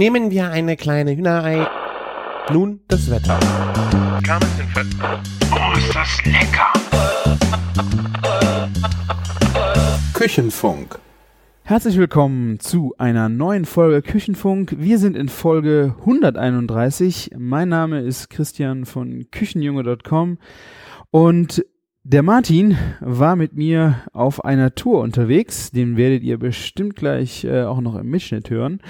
Nehmen wir eine kleine Hühnerei. Nun das Wetter. Oh, ist das lecker! Küchenfunk. Herzlich willkommen zu einer neuen Folge Küchenfunk. Wir sind in Folge 131. Mein Name ist Christian von Küchenjunge.com und der Martin war mit mir auf einer Tour unterwegs. Den werdet ihr bestimmt gleich äh, auch noch im Mitschnitt hören.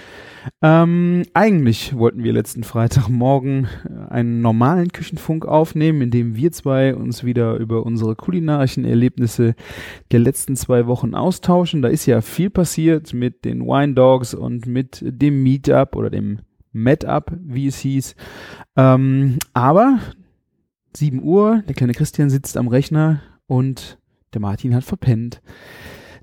Ähm, eigentlich wollten wir letzten Freitagmorgen äh, einen normalen Küchenfunk aufnehmen, in dem wir zwei uns wieder über unsere kulinarischen Erlebnisse der letzten zwei Wochen austauschen. Da ist ja viel passiert mit den Wine Dogs und mit dem Meetup oder dem Met-Up, wie es hieß. Ähm, aber 7 Uhr, der kleine Christian sitzt am Rechner und der Martin hat verpennt.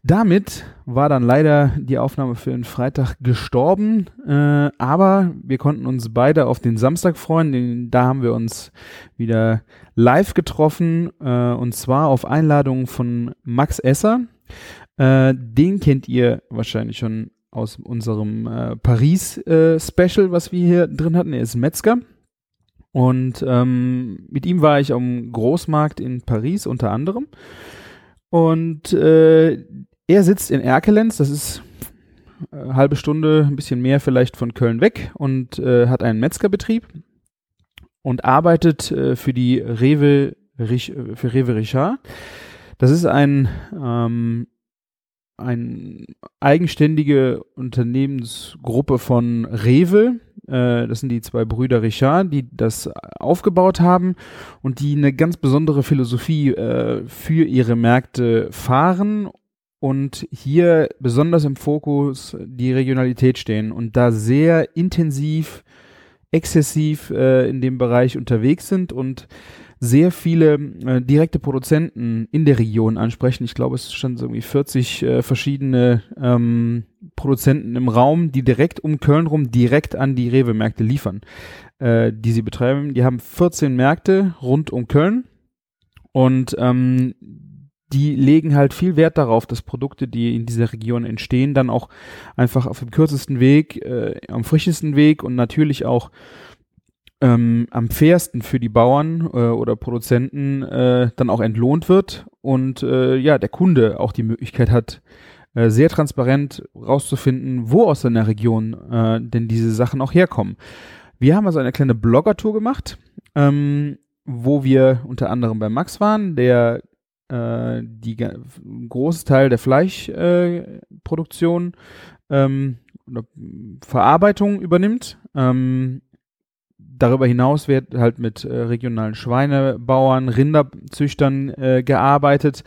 Damit war dann leider die Aufnahme für den Freitag gestorben, äh, aber wir konnten uns beide auf den Samstag freuen. Den, da haben wir uns wieder live getroffen äh, und zwar auf Einladung von Max Esser. Äh, den kennt ihr wahrscheinlich schon aus unserem äh, Paris-Special, was wir hier drin hatten. Er ist Metzger. Und ähm, mit ihm war ich am Großmarkt in Paris unter anderem. Und äh, er sitzt in Erkelenz, das ist eine äh, halbe Stunde, ein bisschen mehr vielleicht von Köln weg und äh, hat einen Metzgerbetrieb und arbeitet äh, für die Rewe, Rich, für Rewe Richard. Das ist ein ähm, eine eigenständige Unternehmensgruppe von Rewe. Äh, das sind die zwei Brüder Richard, die das aufgebaut haben und die eine ganz besondere Philosophie äh, für ihre Märkte fahren und hier besonders im Fokus die Regionalität stehen und da sehr intensiv, exzessiv äh, in dem Bereich unterwegs sind und sehr viele äh, direkte Produzenten in der Region ansprechen. Ich glaube, es stand so irgendwie 40 äh, verschiedene ähm, Produzenten im Raum, die direkt um Köln rum direkt an die Rewe-Märkte liefern, äh, die sie betreiben. Die haben 14 Märkte rund um Köln und ähm, die legen halt viel Wert darauf, dass Produkte, die in dieser Region entstehen, dann auch einfach auf dem kürzesten Weg, äh, am frischesten Weg und natürlich auch ähm, am fairsten für die Bauern äh, oder Produzenten äh, dann auch entlohnt wird und äh, ja, der Kunde auch die Möglichkeit hat, äh, sehr transparent rauszufinden, wo aus seiner Region äh, denn diese Sachen auch herkommen. Wir haben also eine kleine Blogger-Tour gemacht, ähm, wo wir unter anderem bei Max waren, der äh, die großes Teil der Fleischproduktion äh, ähm, oder Verarbeitung übernimmt. Ähm, darüber hinaus wird halt mit äh, regionalen Schweinebauern, Rinderzüchtern äh, gearbeitet.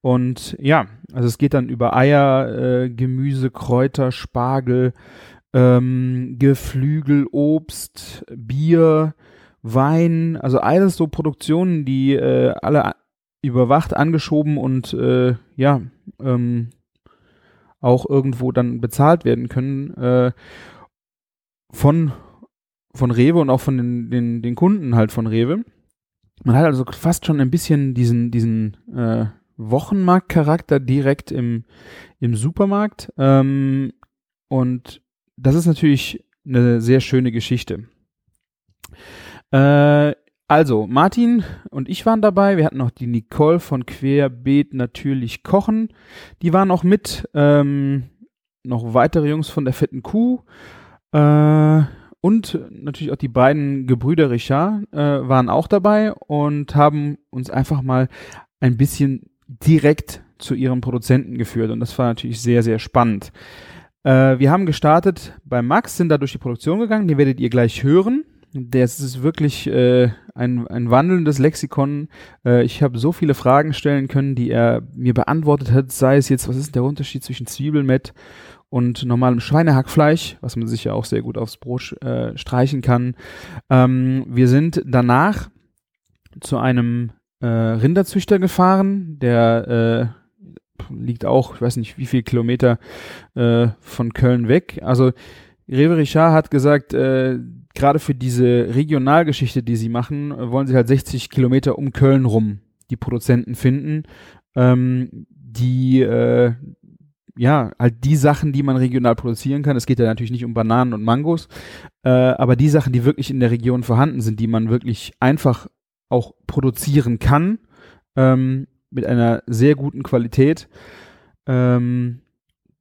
Und ja, also es geht dann über Eier, äh, Gemüse, Kräuter, Spargel, ähm, Geflügel, Obst, Bier, Wein, also alles so Produktionen, die äh, alle überwacht, angeschoben und äh, ja, ähm, auch irgendwo dann bezahlt werden können äh, von von Rewe und auch von den, den, den Kunden halt von Rewe. Man hat also fast schon ein bisschen diesen, diesen äh, Wochenmarktcharakter direkt im, im Supermarkt. Ähm, und das ist natürlich eine sehr schöne Geschichte. Äh, also, Martin und ich waren dabei. Wir hatten noch die Nicole von Querbeet natürlich kochen. Die waren auch mit. Ähm, noch weitere Jungs von der fetten Kuh. Äh, und natürlich auch die beiden Gebrüder Richard äh, waren auch dabei und haben uns einfach mal ein bisschen direkt zu ihrem Produzenten geführt. Und das war natürlich sehr, sehr spannend. Äh, wir haben gestartet bei Max, sind da durch die Produktion gegangen. Die werdet ihr gleich hören. Das ist wirklich äh, ein, ein wandelndes Lexikon. Äh, ich habe so viele Fragen stellen können, die er mir beantwortet hat. Sei es jetzt, was ist der Unterschied zwischen Zwiebelmett und normalem Schweinehackfleisch, was man sich ja auch sehr gut aufs Brot äh, streichen kann. Ähm, wir sind danach zu einem äh, Rinderzüchter gefahren, der äh, liegt auch, ich weiß nicht, wie viel Kilometer äh, von Köln weg. Also Rewe Richard hat gesagt, äh, gerade für diese Regionalgeschichte, die sie machen, wollen sie halt 60 Kilometer um Köln rum die Produzenten finden, ähm, die äh, ja, halt die Sachen, die man regional produzieren kann. Es geht ja natürlich nicht um Bananen und Mangos, äh, aber die Sachen, die wirklich in der Region vorhanden sind, die man wirklich einfach auch produzieren kann, ähm, mit einer sehr guten Qualität, ähm,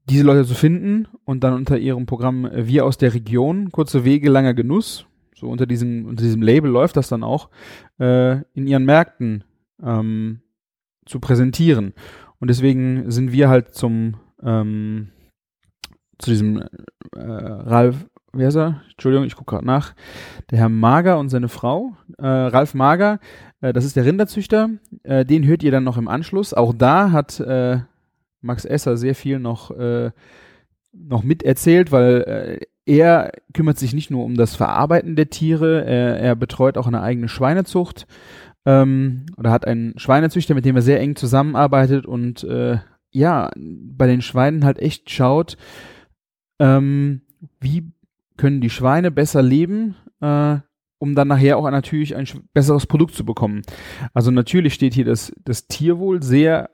diese Leute zu finden und dann unter ihrem Programm äh, Wir aus der Region, kurze Wege, langer Genuss, so unter diesem, unter diesem Label läuft das dann auch, äh, in ihren Märkten ähm, zu präsentieren. Und deswegen sind wir halt zum ähm, zu diesem äh, Ralf, wer ist er? Entschuldigung, ich gucke gerade nach. Der Herr Mager und seine Frau, äh, Ralf Mager, äh, das ist der Rinderzüchter. Äh, den hört ihr dann noch im Anschluss. Auch da hat äh, Max Esser sehr viel noch, äh, noch miterzählt, weil er kümmert sich nicht nur um das Verarbeiten der Tiere, er, er betreut auch eine eigene Schweinezucht ähm, oder hat einen Schweinezüchter, mit dem er sehr eng zusammenarbeitet und äh, ja, bei den Schweinen halt echt schaut, ähm, wie können die Schweine besser leben, äh, um dann nachher auch natürlich ein besseres Produkt zu bekommen. Also natürlich steht hier das, das Tierwohl sehr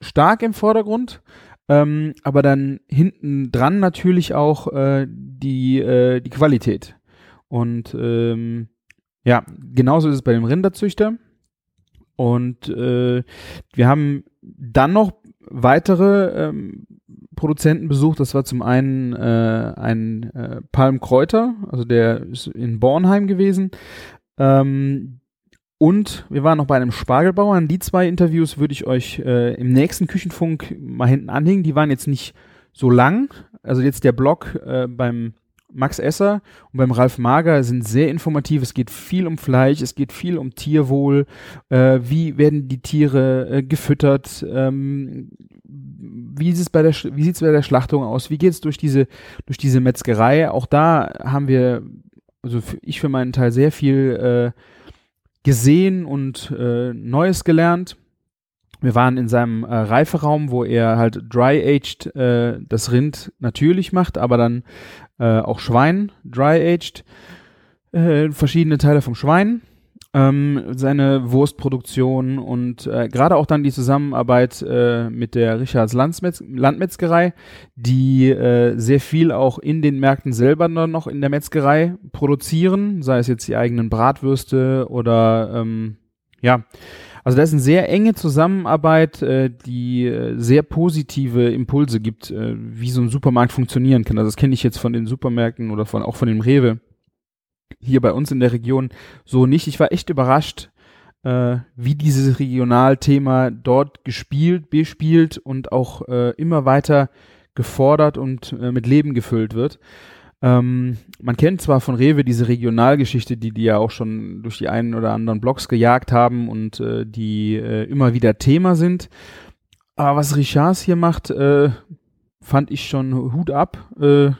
stark im Vordergrund, ähm, aber dann hinten dran natürlich auch äh, die, äh, die Qualität. Und ähm, ja, genauso ist es bei dem Rinderzüchter. Und äh, wir haben dann noch weitere ähm, Produzenten besucht. Das war zum einen äh, ein äh, Palm Kräuter, also der ist in Bornheim gewesen. Ähm, und wir waren noch bei einem Spargelbauern. Die zwei Interviews würde ich euch äh, im nächsten Küchenfunk mal hinten anhängen. Die waren jetzt nicht so lang. Also jetzt der Blog äh, beim Max Esser und beim Ralf Mager sind sehr informativ. Es geht viel um Fleisch, es geht viel um Tierwohl. Äh, wie werden die Tiere äh, gefüttert? Ähm, wie sieht es bei der wie sieht's bei der Schlachtung aus? Wie geht es durch diese durch diese Metzgerei? Auch da haben wir also ich für meinen Teil sehr viel äh, gesehen und äh, Neues gelernt. Wir waren in seinem äh, Reiferaum, wo er halt dry-aged äh, das Rind natürlich macht, aber dann äh, auch Schwein dry-aged, äh, verschiedene Teile vom Schwein, ähm, seine Wurstproduktion und äh, gerade auch dann die Zusammenarbeit äh, mit der Richards Landmetz Landmetzgerei, die äh, sehr viel auch in den Märkten selber noch in der Metzgerei produzieren, sei es jetzt die eigenen Bratwürste oder ähm, ja, also da ist eine sehr enge Zusammenarbeit, äh, die äh, sehr positive Impulse gibt, äh, wie so ein Supermarkt funktionieren kann. Also das kenne ich jetzt von den Supermärkten oder von auch von dem Rewe hier bei uns in der Region so nicht. Ich war echt überrascht, äh, wie dieses Regionalthema dort gespielt, bespielt und auch äh, immer weiter gefordert und äh, mit Leben gefüllt wird. Ähm, man kennt zwar von Rewe diese Regionalgeschichte, die die ja auch schon durch die einen oder anderen Blogs gejagt haben und äh, die äh, immer wieder Thema sind. Aber was Richards hier macht, äh, fand ich schon Hut ab, äh,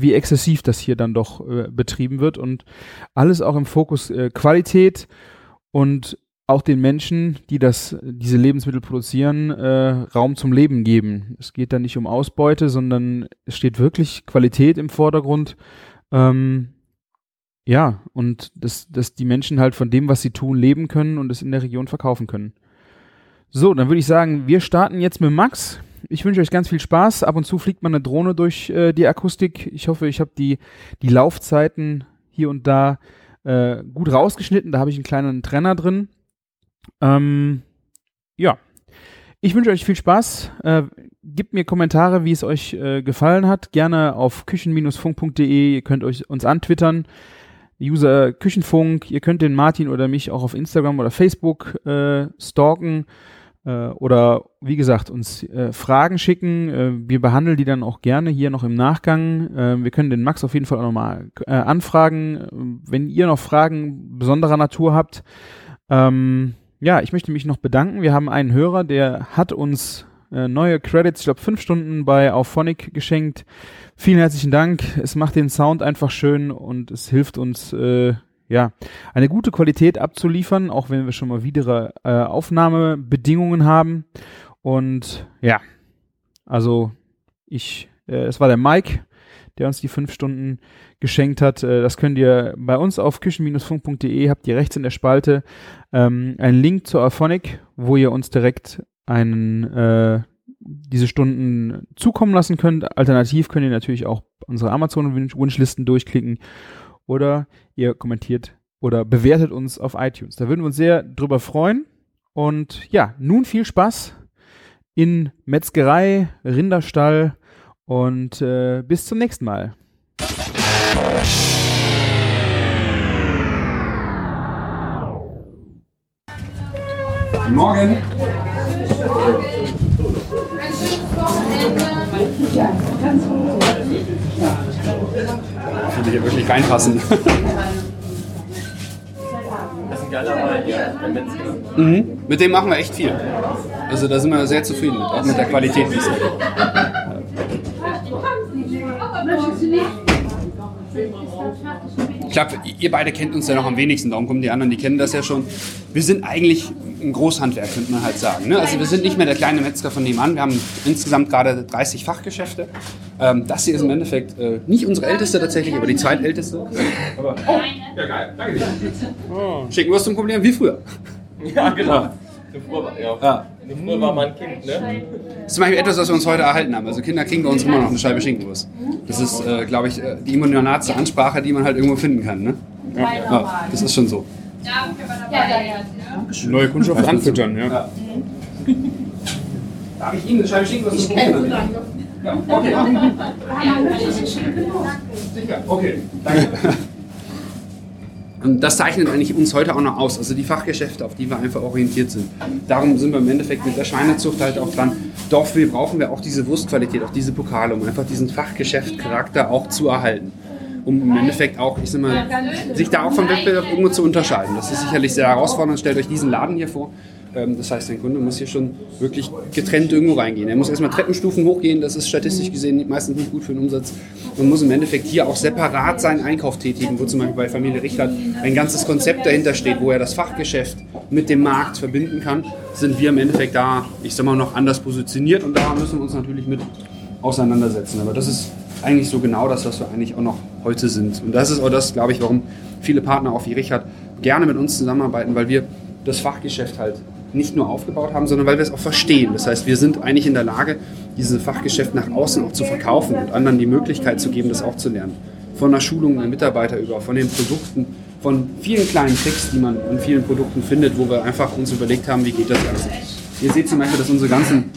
wie exzessiv das hier dann doch äh, betrieben wird und alles auch im Fokus äh, Qualität und auch den Menschen, die das, diese Lebensmittel produzieren, äh, Raum zum Leben geben. Es geht da nicht um Ausbeute, sondern es steht wirklich Qualität im Vordergrund. Ähm, ja, und dass, dass die Menschen halt von dem, was sie tun, leben können und es in der Region verkaufen können. So, dann würde ich sagen, wir starten jetzt mit Max. Ich wünsche euch ganz viel Spaß. Ab und zu fliegt man eine Drohne durch äh, die Akustik. Ich hoffe, ich habe die, die Laufzeiten hier und da äh, gut rausgeschnitten. Da habe ich einen kleinen Trenner drin. Ähm, ja. Ich wünsche euch viel Spaß. Äh, gebt mir Kommentare, wie es euch äh, gefallen hat. Gerne auf küchen-funk.de. Ihr könnt euch uns antwittern. User Küchenfunk. Ihr könnt den Martin oder mich auch auf Instagram oder Facebook äh, stalken äh, oder wie gesagt uns äh, Fragen schicken. Äh, wir behandeln die dann auch gerne hier noch im Nachgang. Wir können den Max auf jeden Fall auch nochmal anfragen. Wenn ihr noch Fragen besonderer Natur habt, ähm, ja, ich möchte mich noch bedanken. Wir haben einen Hörer, der hat uns äh, neue Credits, ich glaube fünf Stunden bei Auphonic geschenkt. Vielen herzlichen Dank. Es macht den Sound einfach schön und es hilft uns, äh, ja, eine gute Qualität abzuliefern, auch wenn wir schon mal wieder äh, Aufnahmebedingungen haben. Und ja, also ich, äh, es war der Mike, der uns die fünf Stunden geschenkt hat. Äh, das könnt ihr bei uns auf küchen-funk.de, habt ihr rechts in der Spalte ähm, einen Link zur Aphonic, wo ihr uns direkt einen, äh, diese Stunden zukommen lassen könnt. Alternativ könnt ihr natürlich auch unsere Amazon-Wunschlisten durchklicken oder ihr kommentiert oder bewertet uns auf iTunes. Da würden wir uns sehr drüber freuen. Und ja, nun viel Spaß in Metzgerei, Rinderstall und äh, bis zum nächsten Mal. Guten Morgen. Ich würde hier wirklich reinpassen. Mhm. Mit dem machen wir echt viel. Also da sind wir sehr zufrieden auch mit der Qualität, die es ist. Ich glaube, ihr beide kennt uns ja noch am wenigsten, darum kommen die anderen, die kennen das ja schon. Wir sind eigentlich ein Großhandwerk, könnte man halt sagen. Ne? Also wir sind nicht mehr der kleine Metzger von nebenan. Wir haben insgesamt gerade 30 Fachgeschäfte. Ähm, das hier ist im Endeffekt äh, nicht unsere älteste tatsächlich, aber die zweitälteste. Aber, oh, ja geil, danke dir. Oh. Schicken wir es zum Problem wie früher. Ja, genau. Ja. Früher war man Kind, ne? Das ist zum Beispiel etwas, was wir uns heute erhalten haben. Also Kinder kriegen bei uns immer noch eine Scheibe Schinkenwurst. Das ist, äh, glaube ich, äh, die immunionatste Ansprache, die man halt irgendwo finden kann. Ne? Ja. ja das ist schon so. Ja, Neue Kundschaft anfüttern, ja. ja. Darf ich Ihnen eine Scheibe Schinkenwurst probieren? Ja, okay. Sicher, okay, danke. Und das zeichnet eigentlich uns heute auch noch aus, also die Fachgeschäfte, auf die wir einfach orientiert sind. Darum sind wir im Endeffekt mit der Schweinezucht halt auch dran. Doch wir brauchen wir auch diese Wurstqualität, auch diese Pokale, um einfach diesen Fachgeschäftcharakter auch zu erhalten. Um im Endeffekt auch, ich sag mal, sich da auch vom Wettbewerb irgendwo zu unterscheiden. Das ist sicherlich sehr herausfordernd. Stellt euch diesen Laden hier vor. Ähm, das heißt, ein Kunde muss hier schon wirklich getrennt irgendwo reingehen. Er muss erstmal Treppenstufen hochgehen, das ist statistisch gesehen meistens nicht gut für den Umsatz. Man muss im Endeffekt hier auch separat seinen Einkauf tätigen, wo zum Beispiel bei Familie Richter ein ganzes Konzept dahinter steht, wo er das Fachgeschäft mit dem Markt verbinden kann. Sind wir im Endeffekt da, ich sag mal, noch anders positioniert und da müssen wir uns natürlich mit auseinandersetzen. Aber das ist eigentlich so genau das, was wir eigentlich auch noch heute sind. Und das ist auch das, glaube ich, warum viele Partner auch wie Richard gerne mit uns zusammenarbeiten, weil wir das Fachgeschäft halt nicht nur aufgebaut haben, sondern weil wir es auch verstehen. Das heißt, wir sind eigentlich in der Lage, dieses Fachgeschäft nach außen auch zu verkaufen und anderen die Möglichkeit zu geben, das auch zu lernen. Von der Schulung der Mitarbeiter über, von den Produkten, von vielen kleinen Tricks, die man in vielen Produkten findet, wo wir einfach uns überlegt haben, wie geht das Ganze. Ihr seht zum Beispiel, dass unsere ganzen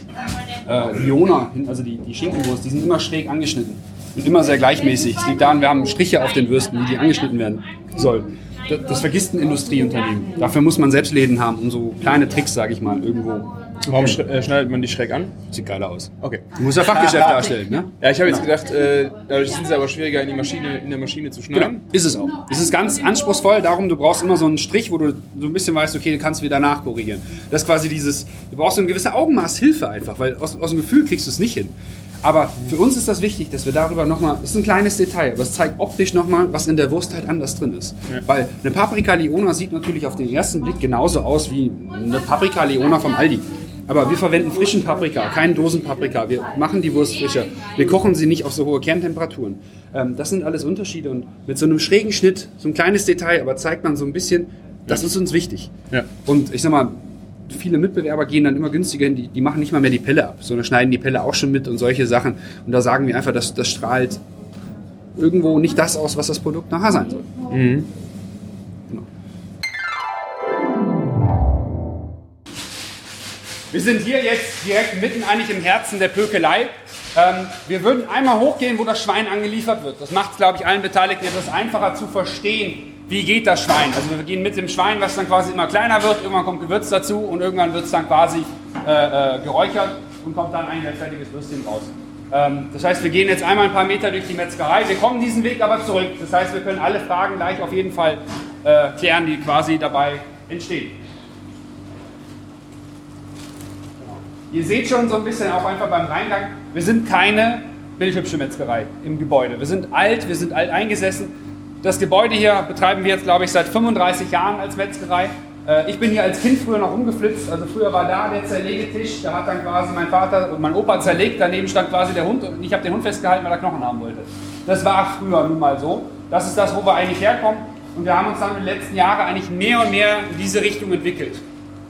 äh, Liona, also die, die Schinkenwurst, die sind immer schräg angeschnitten und immer sehr gleichmäßig. Es liegt daran, wir haben Striche auf den Würsten, wie die angeschnitten werden sollen das, vergisst ein Industrieunternehmen. Dafür muss man selbst Läden haben, um so kleine Tricks, sage ich mal, irgendwo. Warum äh, schneidet man die schräg an? Sieht geiler aus. Okay. Du musst ja Fachgeschäft darstellen, ne? Ja, ich habe jetzt gedacht, äh, dadurch sind sie aber schwieriger in, die Maschine, in der Maschine zu schneiden. Genau, ist es auch. Es ist ganz anspruchsvoll, darum, du brauchst immer so einen Strich, wo du so ein bisschen weißt, okay, du kannst wieder nachkorrigieren. Das ist quasi dieses, du brauchst so ein gewisses Augenmaß Hilfe einfach, weil aus, aus dem Gefühl kriegst du es nicht hin. Aber für uns ist das wichtig, dass wir darüber nochmal, das ist ein kleines Detail, aber es zeigt optisch nochmal, was in der Wurst halt anders drin ist. Ja. Weil eine Paprika Leona sieht natürlich auf den ersten Blick genauso aus wie eine Paprika Leona vom Aldi. Aber wir verwenden frischen Paprika, keinen Dosenpaprika. Wir machen die Wurst frischer. Wir kochen sie nicht auf so hohe Kerntemperaturen. Ähm, das sind alles Unterschiede. Und mit so einem schrägen Schnitt, so ein kleines Detail, aber zeigt man so ein bisschen, das ist uns wichtig. Ja. Und ich sag mal, viele Mitbewerber gehen dann immer günstiger hin, die, die machen nicht mal mehr die Pelle ab, sondern schneiden die Pelle auch schon mit und solche Sachen. Und da sagen wir einfach, dass das strahlt irgendwo nicht das aus, was das Produkt nachher sein soll. Mhm. Genau. Wir sind hier jetzt direkt mitten eigentlich im Herzen der Pökelei. Ähm, wir würden einmal hochgehen, wo das Schwein angeliefert wird. Das macht es, glaube ich, allen Beteiligten etwas einfacher zu verstehen, wie geht das Schwein? Also wir gehen mit dem Schwein, was dann quasi immer kleiner wird, irgendwann kommt Gewürz dazu und irgendwann wird es dann quasi äh, äh, geräuchert und kommt dann ein fertiges Würstchen raus. Ähm, das heißt, wir gehen jetzt einmal ein paar Meter durch die Metzgerei. Wir kommen diesen Weg aber zurück. Das heißt, wir können alle Fragen gleich auf jeden Fall äh, klären, die quasi dabei entstehen. Genau. Ihr seht schon so ein bisschen auch einfach beim Reingang, wir sind keine bildhübsche Metzgerei im Gebäude. Wir sind alt, wir sind alt eingesessen. Das Gebäude hier betreiben wir jetzt, glaube ich, seit 35 Jahren als Metzgerei. Äh, ich bin hier als Kind früher noch umgeflitzt. Also früher war da der Zerlegetisch, da hat dann quasi mein Vater und mein Opa zerlegt. Daneben stand quasi der Hund und ich habe den Hund festgehalten, weil er Knochen haben wollte. Das war früher nun mal so. Das ist das, wo wir eigentlich herkommen. Und wir haben uns dann in den letzten Jahren eigentlich mehr und mehr in diese Richtung entwickelt.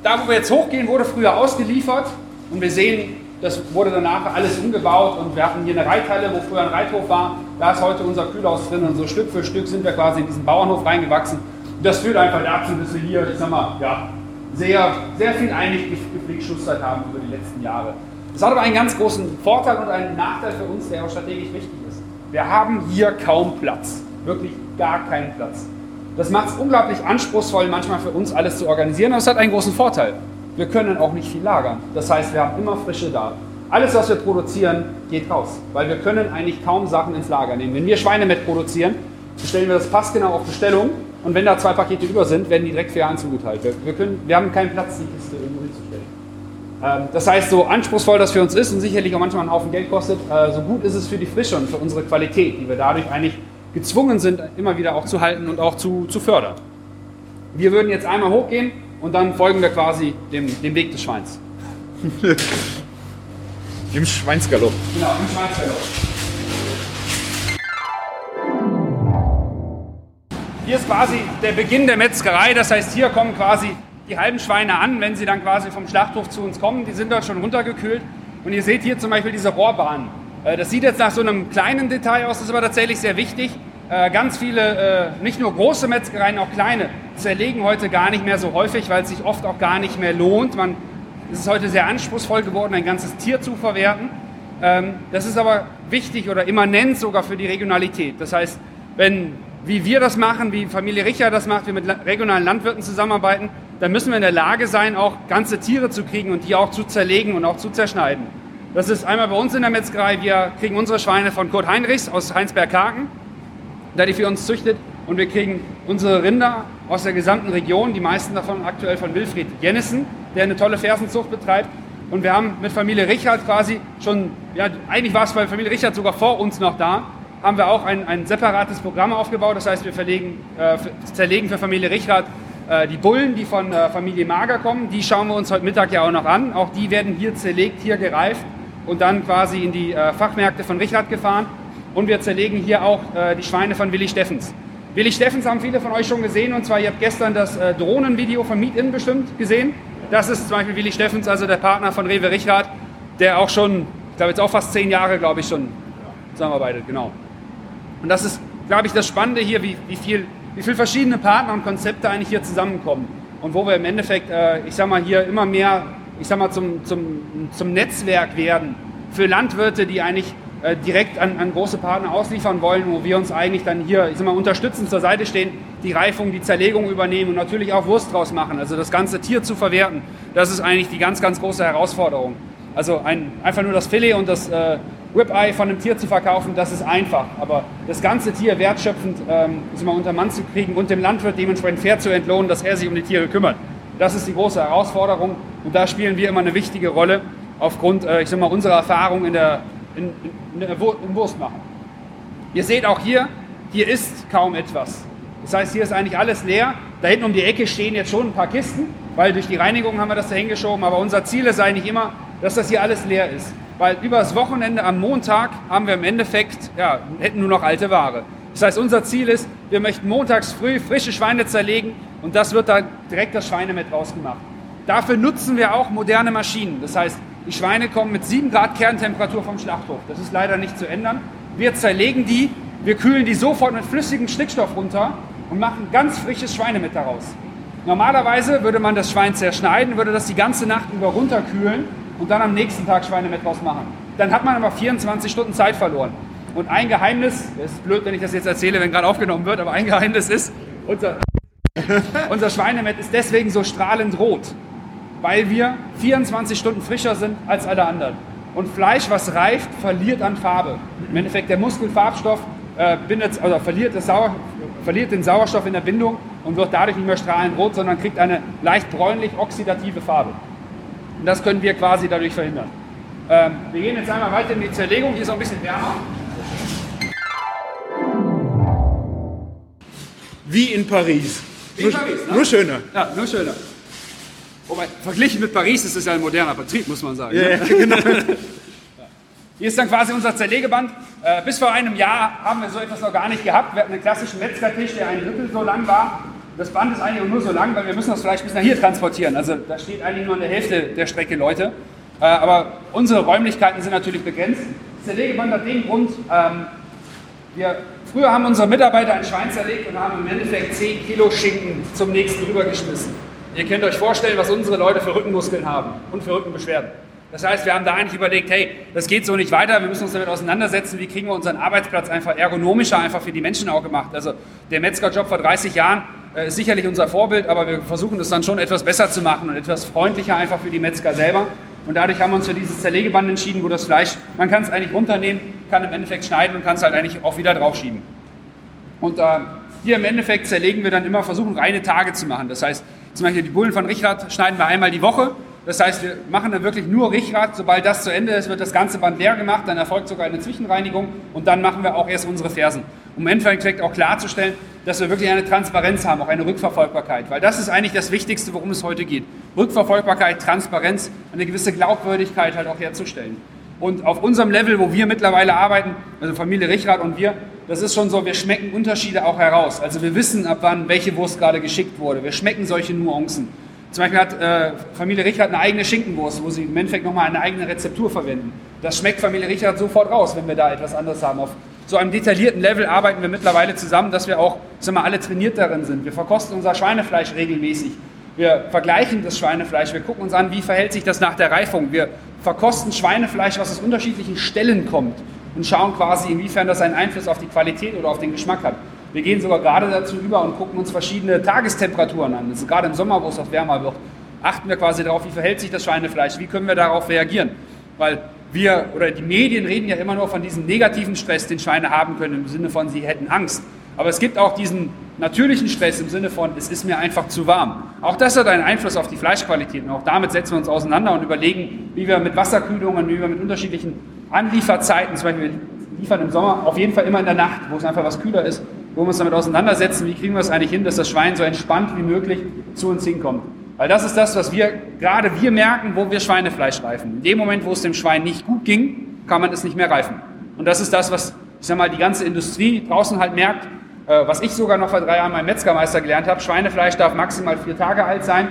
Da, wo wir jetzt hochgehen, wurde früher ausgeliefert. Und wir sehen Das wurde danach alles umgebaut und wir hatten hier eine Reithalle, wo früher ein Reithof war. Da ist heute unser Kühlhaus drin und so Stück für Stück sind wir quasi in diesen Bauernhof reingewachsen. Und das führt einfach dazu, dass wir hier, ich sag mal, ja, sehr, sehr viel einig Pflegschutzzeit haben über die letzten Jahre. Das hat aber einen ganz großen Vorteil und einen Nachteil für uns, der auch strategisch wichtig ist. Wir haben hier kaum Platz, wirklich gar keinen Platz. Das macht es unglaublich anspruchsvoll, manchmal für uns alles zu organisieren, aber es hat einen großen Vorteil wir können auch nicht viel lagern. Das heißt, wir haben immer Frische da. Alles, was wir produzieren, geht raus, weil wir können eigentlich kaum Sachen ins Lager nehmen. Wenn wir Schweinemett produzieren, bestellen wir das passgenau auf Bestellung und wenn da zwei Pakete über sind, werden die direkt für zugeteilt. Wir, wir, können, wir haben keinen Platz, die Kiste irgendwo hinzustellen. Ähm, das heißt, so anspruchsvoll das für uns ist und sicherlich auch manchmal einen Haufen Geld kostet, äh, so gut ist es für die Frische und für unsere Qualität, die wir dadurch eigentlich gezwungen sind, immer wieder auch zu halten und auch zu, zu fördern. Wir würden jetzt einmal hochgehen und dann folgen wir quasi dem, dem Weg des Schweins. Im Schweinsgalopp. Genau, im Schweinsgalopp. Hier ist quasi der Beginn der Metzgerei, das heißt, hier kommen quasi die halben Schweine an, wenn sie dann quasi vom Schlachthof zu uns kommen. Die sind dort schon runtergekühlt. Und ihr seht hier zum Beispiel diese Rohrbahn. Äh, das sieht jetzt nach so einem kleinen Detail aus, das ist aber tatsächlich sehr wichtig. Äh, ganz viele, äh, nicht nur große Metzgereien, auch kleine, zerlegen heute gar nicht mehr so häufig, weil es sich oft auch gar nicht mehr lohnt. Man, es ist heute sehr anspruchsvoll geworden, ein ganzes Tier zu verwerten. Ähm, das ist aber wichtig oder immanent sogar für die Regionalität. Das heißt, wenn, wie wir das machen, wie Familie Richer das macht, wir mit regionalen Landwirten zusammenarbeiten, dann müssen wir in der Lage sein, auch ganze Tiere zu kriegen und die auch zu zerlegen und auch zu zerschneiden. Das ist einmal bei uns in der Metzgerei, wir kriegen unsere Schweine von Kurt Heinrichs aus Heinsberg-Haken der die für uns züchtet. Und wir kriegen unsere Rinder aus der gesamten Region, die meisten davon aktuell von Wilfried Jennissen, der eine tolle Fersenzucht betreibt. Und wir haben mit Familie Richard quasi schon, ja, eigentlich war es bei Familie Richard sogar vor uns noch da, haben wir auch ein, ein separates Programm aufgebaut. Das heißt, wir verlegen, äh, zerlegen für Familie Richard äh, die Bullen, die von äh, Familie Mager kommen. Die schauen wir uns heute Mittag ja auch noch an. Auch die werden hier zerlegt, hier gereift und dann quasi in die äh, Fachmärkte von Richard gefahren und wir zerlegen hier auch äh, die Schweine von Willi Steffens. Willi Steffens haben viele von euch schon gesehen und zwar, ihr habt gestern das äh, Drohnenvideo von Meet-In bestimmt gesehen. Das ist zum Beispiel Willi Steffens, also der Partner von Rewe Richrath, der auch schon, ich glaube jetzt auch fast zehn Jahre, glaube ich, schon zusammenarbeitet, genau. Und das ist, glaube ich, das Spannende hier, wie, wie, viel, wie viel verschiedene Partner und Konzepte eigentlich hier zusammenkommen. Und wo wir im Endeffekt, äh, ich sag mal, hier immer mehr, ich sag mal, zum, zum, zum Netzwerk werden für Landwirte, die eigentlich äh, direkt an, an, große Partner ausliefern wollen, wo wir uns eigentlich dann hier ich sag mal, unterstützend zur Seite stehen, die Reifung, die Zerlegung übernehmen und natürlich auch Wurst draus machen, also das ganze Tier zu verwerten. Das ist eigentlich die ganz, ganz große Herausforderung. Also ein, einfach nur das Filet und das äh, Ribeye von einem Tier zu verkaufen, das ist einfach. Aber das ganze Tier wertschöpfend ähm, mal, unter Mann zu kriegen und dem Landwirt dementsprechend fair zu entlohnen, dass er sich um die Tiere kümmert, das ist die große Herausforderung. Und da spielen wir immer eine wichtige Rolle aufgrund, äh, ich sag mal, unserer Erfahrung in der in, in, in Wurst machen. Ihr seht auch hier, hier ist kaum etwas. Das heißt, hier ist eigentlich alles leer. Da hinten um die Ecke stehen jetzt schon ein paar Kisten, weil durch die Reinigung haben wir das da hingeschoben. Aber unser Ziel ist eigentlich immer, dass das hier alles leer ist. Weil über das Wochenende am Montag haben wir im Endeffekt, ja, hätten nur noch alte Ware. Das heißt, unser Ziel ist, wir möchten montags früh frische Schweine zerlegen und das wird da direkt das Schweinemett rausgemacht. Dafür nutzen wir auch moderne Maschinen. Das heißt, die Schweine kommen mit 7 Grad Kerntemperatur vom Schlachthof. Das ist leider nicht zu ändern. Wir zerlegen die, wir kühlen die sofort mit flüssigem Stickstoff runter und machen ganz frisches Schweinemett daraus. Normalerweise würde man das Schwein zerschneiden, würde das die ganze Nacht über runterkühlen und dann am nächsten Tag Schweinemett draus machen. Dann hat man aber 24 Stunden Zeit verloren. Und ein Geheimnis, es ist blöd, wenn ich das jetzt erzähle, wenn gerade aufgenommen wird, aber ein Geheimnis ist, unser, unser Schweinemett ist deswegen so strahlend rot weil wir 24 Stunden frischer sind als alle anderen. Und Fleisch, was reift, verliert an Farbe. Im Endeffekt der Muskelfarbstoff äh, bindet, also verliert, Sauer, verliert, den Sauerstoff in der Bindung und wird dadurch nicht mehr strahlend rot, sondern kriegt eine leicht bräunlich-oxidative Farbe. Und das können wir quasi dadurch verhindern. Ähm, wir gehen jetzt einmal weiter in die Zerlegung. Hier ist auch ein bisschen wärmer. Wie in Paris. Wie in Paris, ne? Nur schöner. Ja, nur schöner. Wobei, verglichen mit Paris ist es ja ein moderner Betrieb, muss man sagen. Ja, ja genau. Hier ist dann quasi unser Zerlegeband. Äh, bis vor einem Jahr haben wir so etwas noch gar nicht gehabt. Wir hatten einen klassischen Metzgertisch, der ein Drittel so lang war. Das Band ist eigentlich nur so lang, weil wir müssen das Fleisch bis nach hier transportieren. Also da steht eigentlich nur der Hälfte der Strecke Leute. Äh, aber unsere Räumlichkeiten sind natürlich begrenzt. Zerlegeband hat den Grund, ähm, wir, früher haben unsere Mitarbeiter ein Schwein zerlegt und haben im Endeffekt 10 Kilo Schinken zum nächsten rübergeschmissen. Ihr könnt euch vorstellen, was unsere Leute für Rückenmuskeln haben und für Rückenbeschwerden. Das heißt, wir haben da eigentlich überlegt, hey, das geht so nicht weiter, wir müssen uns damit auseinandersetzen, wie kriegen wir unseren Arbeitsplatz einfach ergonomischer, einfach für die Menschen auch gemacht. Also der Metzgerjob vor 30 Jahren äh, ist sicherlich unser Vorbild, aber wir versuchen das dann schon etwas besser zu machen und etwas freundlicher einfach für die Metzger selber. Und dadurch haben wir uns für dieses Zerlegeband entschieden, wo das Fleisch, man kann es eigentlich runternehmen, kann im Endeffekt schneiden und kann es halt eigentlich auch wieder draufschieben. Und äh, hier im Endeffekt zerlegen wir dann immer, versuchen reine Tage zu machen. Das heißt, zum Beispiel die Bullen von Richrad schneiden wir einmal die Woche. Das heißt, wir machen dann wirklich nur Richrad. Sobald das zu Ende ist, wird das ganze Band leer gemacht. Dann erfolgt sogar eine Zwischenreinigung. Und dann machen wir auch erst unsere Fersen. Um im Endeffekt auch klarzustellen, dass wir wirklich eine Transparenz haben, auch eine Rückverfolgbarkeit. Weil das ist eigentlich das Wichtigste, worum es heute geht. Rückverfolgbarkeit, Transparenz, eine gewisse Glaubwürdigkeit halt auch herzustellen. Und auf unserem Level, wo wir mittlerweile arbeiten, also Familie Richrad und wir, das ist schon so, wir schmecken Unterschiede auch heraus. Also wir wissen, ab wann welche Wurst gerade geschickt wurde. Wir schmecken solche Nuancen. Zum Beispiel hat äh, Familie Richard eine eigene Schinkenwurst, wo sie im Endeffekt nochmal eine eigene Rezeptur verwenden. Das schmeckt Familie Richard sofort raus, wenn wir da etwas anderes haben. Auf so einem detaillierten Level arbeiten wir mittlerweile zusammen, dass wir auch sagen wir, alle trainiert darin sind. Wir verkosten unser Schweinefleisch regelmäßig. Wir vergleichen das Schweinefleisch, wir gucken uns an, wie verhält sich das nach der Reifung. Wir verkosten Schweinefleisch, was aus unterschiedlichen Stellen kommt und schauen quasi, inwiefern das einen Einfluss auf die Qualität oder auf den Geschmack hat. Wir gehen sogar gerade dazu über und gucken uns verschiedene Tagestemperaturen an. Also gerade im Sommer, wo es auch wärmer wird, achten wir quasi darauf, wie verhält sich das Schweinefleisch, wie können wir darauf reagieren. Weil wir oder die Medien reden ja immer nur von diesem negativen Stress, den Schweine haben können, im Sinne von, sie hätten Angst. Aber es gibt auch diesen natürlichen Stress im Sinne von, es ist mir einfach zu warm. Auch das hat einen Einfluss auf die Fleischqualität. Und auch damit setzen wir uns auseinander und überlegen, wie wir mit Wasserkühlungen, wie wir mit unterschiedlichen Anlieferzeiten, zum Beispiel liefern im Sommer auf jeden Fall immer in der Nacht, wo es einfach was kühler ist, wo wir uns damit auseinandersetzen, wie kriegen wir es eigentlich hin, dass das Schwein so entspannt wie möglich zu uns hinkommt. Weil das ist das, was wir, gerade wir merken, wo wir Schweinefleisch reifen. In dem Moment, wo es dem Schwein nicht gut ging, kann man es nicht mehr reifen. Und das ist das, was, ich sag mal, die ganze Industrie draußen halt merkt, was ich sogar noch vor drei Jahren beim Metzgermeister gelernt habe. Schweinefleisch darf maximal vier Tage alt sein.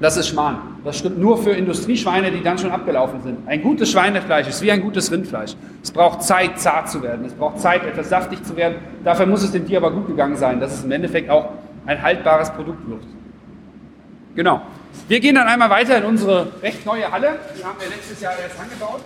Das ist Schmarrn. Das stimmt nur für Industrieschweine, die dann schon abgelaufen sind. Ein gutes Schweinefleisch ist wie ein gutes Rindfleisch. Es braucht Zeit, zart zu werden. Es braucht Zeit, etwas saftig zu werden. Dafür muss es dem Tier aber gut gegangen sein, dass es im Endeffekt auch ein haltbares Produkt wird. Genau. Wir gehen dann einmal weiter in unsere recht neue Halle. Die haben wir letztes Jahr erst angebaut.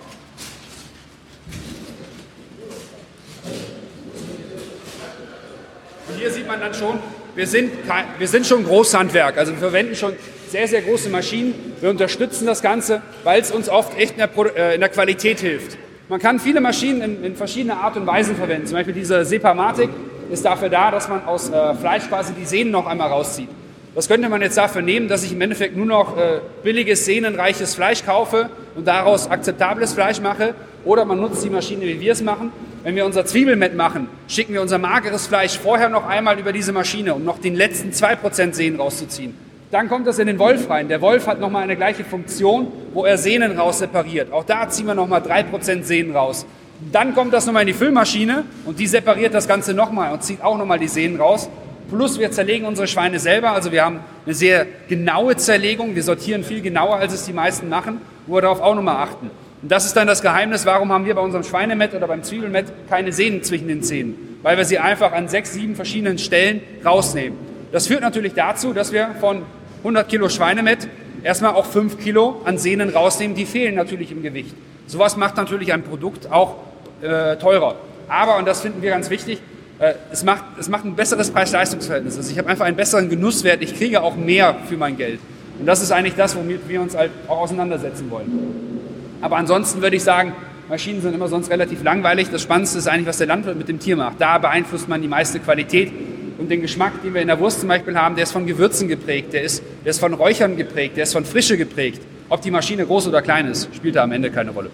Und hier sieht man dann schon, wir sind, wir sind schon Großhandwerk. Also wir verwenden schon sehr, sehr große Maschinen. Wir unterstützen das Ganze, weil es uns oft echt in der, äh, in der Qualität hilft. Man kann viele Maschinen in, in verschiedene Art und Weisen verwenden. Zum Beispiel diese Sepamatik ist dafür da, dass man aus äh, Fleisch quasi die Sehnen noch einmal rauszieht. Das könnte man jetzt dafür nehmen, dass ich im Endeffekt nur noch äh, billiges, sehnenreiches Fleisch kaufe und daraus akzeptables Fleisch mache. Oder man nutzt die Maschine, wie wir es machen. Wenn wir unser Zwiebelmett machen, schicken wir unser mageres Fleisch vorher noch einmal über diese Maschine, um noch den letzten 2% Sehnen rauszuziehen. Dann kommt das in den Wolf rein. Der Wolf hat nochmal eine gleiche Funktion, wo er Sehnen raus separiert. Auch da ziehen wir nochmal 3% Sehnen raus. Dann kommt das nochmal in die Füllmaschine und die separiert das Ganze nochmal und zieht auch nochmal die Sehnen raus. Plus wir zerlegen unsere Schweine selber. Also wir haben eine sehr genaue Zerlegung. Wir sortieren viel genauer, als es die meisten machen, wo wir darauf auch nochmal achten. Und das ist dann das Geheimnis, warum haben wir bei unserem Schweinemett oder beim Zwiebelmett keine Sehnen zwischen den Zähnen. Weil wir sie einfach an sechs, sieben verschiedenen Stellen rausnehmen. Das führt natürlich dazu, dass wir von 100 Kilo Schweinemett erstmal auch 5 Kilo an Sehnen rausnehmen, die fehlen natürlich im Gewicht. Sowas macht natürlich ein Produkt auch äh, teurer. Aber, und das finden wir ganz wichtig, äh, es, macht, es macht ein besseres Preis-Leistungs-Verhältnis. Also ich habe einfach einen besseren Genusswert, ich kriege auch mehr für mein Geld. Und das ist eigentlich das, womit wir uns halt auch auseinandersetzen wollen. Aber ansonsten würde ich sagen, Maschinen sind immer sonst relativ langweilig. Das Spannendste ist eigentlich, was der Landwirt mit dem Tier macht. Da beeinflusst man die meiste Qualität und den Geschmack, den wir in der Wurst zum Beispiel haben, der ist von Gewürzen geprägt, der ist, der ist von Räuchern geprägt, der ist von Frische geprägt. Ob die Maschine groß oder klein ist, spielt da am Ende keine Rolle.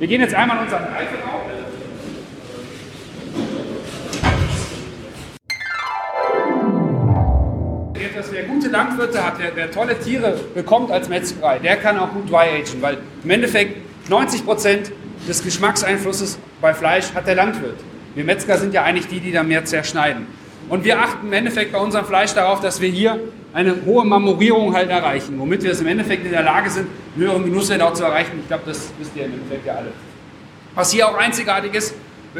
Wir gehen jetzt einmal in unseren Reifen gute Landwirte hat, wer, wer tolle Tiere bekommt als Metzgerei, der kann auch gut dry agen, weil im Endeffekt 90 Prozent des Geschmackseinflusses bei Fleisch hat der Landwirt. Wir Metzger sind ja eigentlich die, die da mehr zerschneiden. Und wir achten im Endeffekt bei unserem Fleisch darauf, dass wir hier eine hohe Marmorierung halt erreichen, womit wir es im Endeffekt in der Lage sind, einen höheren Genusswert auch zu erreichen. Ich glaube, das wisst ihr im Endeffekt ja alle. Was hier auch einzigartig ist,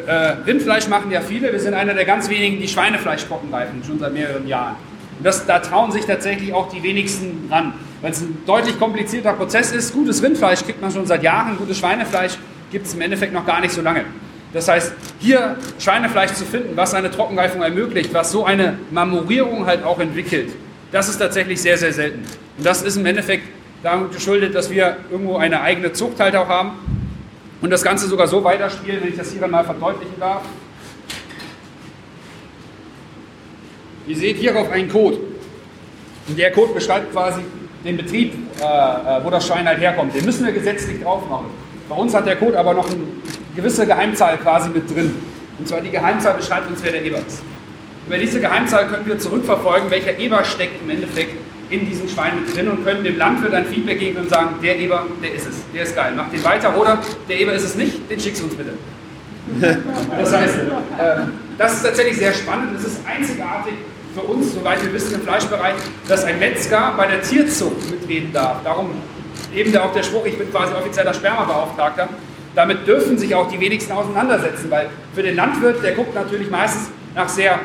äh, Rindfleisch machen ja viele. Wir sind einer der ganz wenigen, die Schweinefleisch trocken reifen, schon seit mehreren Jahren. Und das, da trauen sich tatsächlich auch die wenigsten ran, weil es ein deutlich komplizierter Prozess ist. Gutes Rindfleisch kriegt man schon seit Jahren, gutes Schweinefleisch gibt es im Endeffekt noch gar nicht so lange. Das heißt, hier Schweinefleisch zu finden, was eine Trockenreifung ermöglicht, was so eine Marmorierung halt auch entwickelt, das ist tatsächlich sehr, sehr selten. Und das ist im Endeffekt damit geschuldet, dass wir irgendwo eine eigene Zucht halt auch haben und das Ganze sogar so weiterspielen, wenn ich das hier mal verdeutlichen darf. Ihr seht hierauf einen Code. Und der Code beschreibt quasi den Betrieb, äh, äh, wo das Schwein halt herkommt. Den müssen wir gesetzlich drauf machen. Bei uns hat der Code aber noch eine gewisse Geheimzahl quasi mit drin. Und zwar die Geheimzahl beschreibt uns, wer der Eber ist. Über diese Geheimzahl können wir zurückverfolgen, welcher Eber steckt im Endeffekt in diesem Schwein mit drin und können dem Landwirt ein Feedback geben und sagen, der Eber, der ist es, der ist geil, mach den weiter oder der Eber ist es nicht, den schickst du uns bitte. Das heißt, äh, das ist tatsächlich sehr spannend, es ist einzigartig für uns, soweit wir wissen im Fleischbereich, dass ein Metzger bei der Tierzucht mitreden darf. Darum eben auch der Spruch, ich bin quasi offizieller Spermabeauftragter. Damit dürfen sich auch die wenigsten auseinandersetzen, weil für den Landwirt, der guckt natürlich meistens nach sehr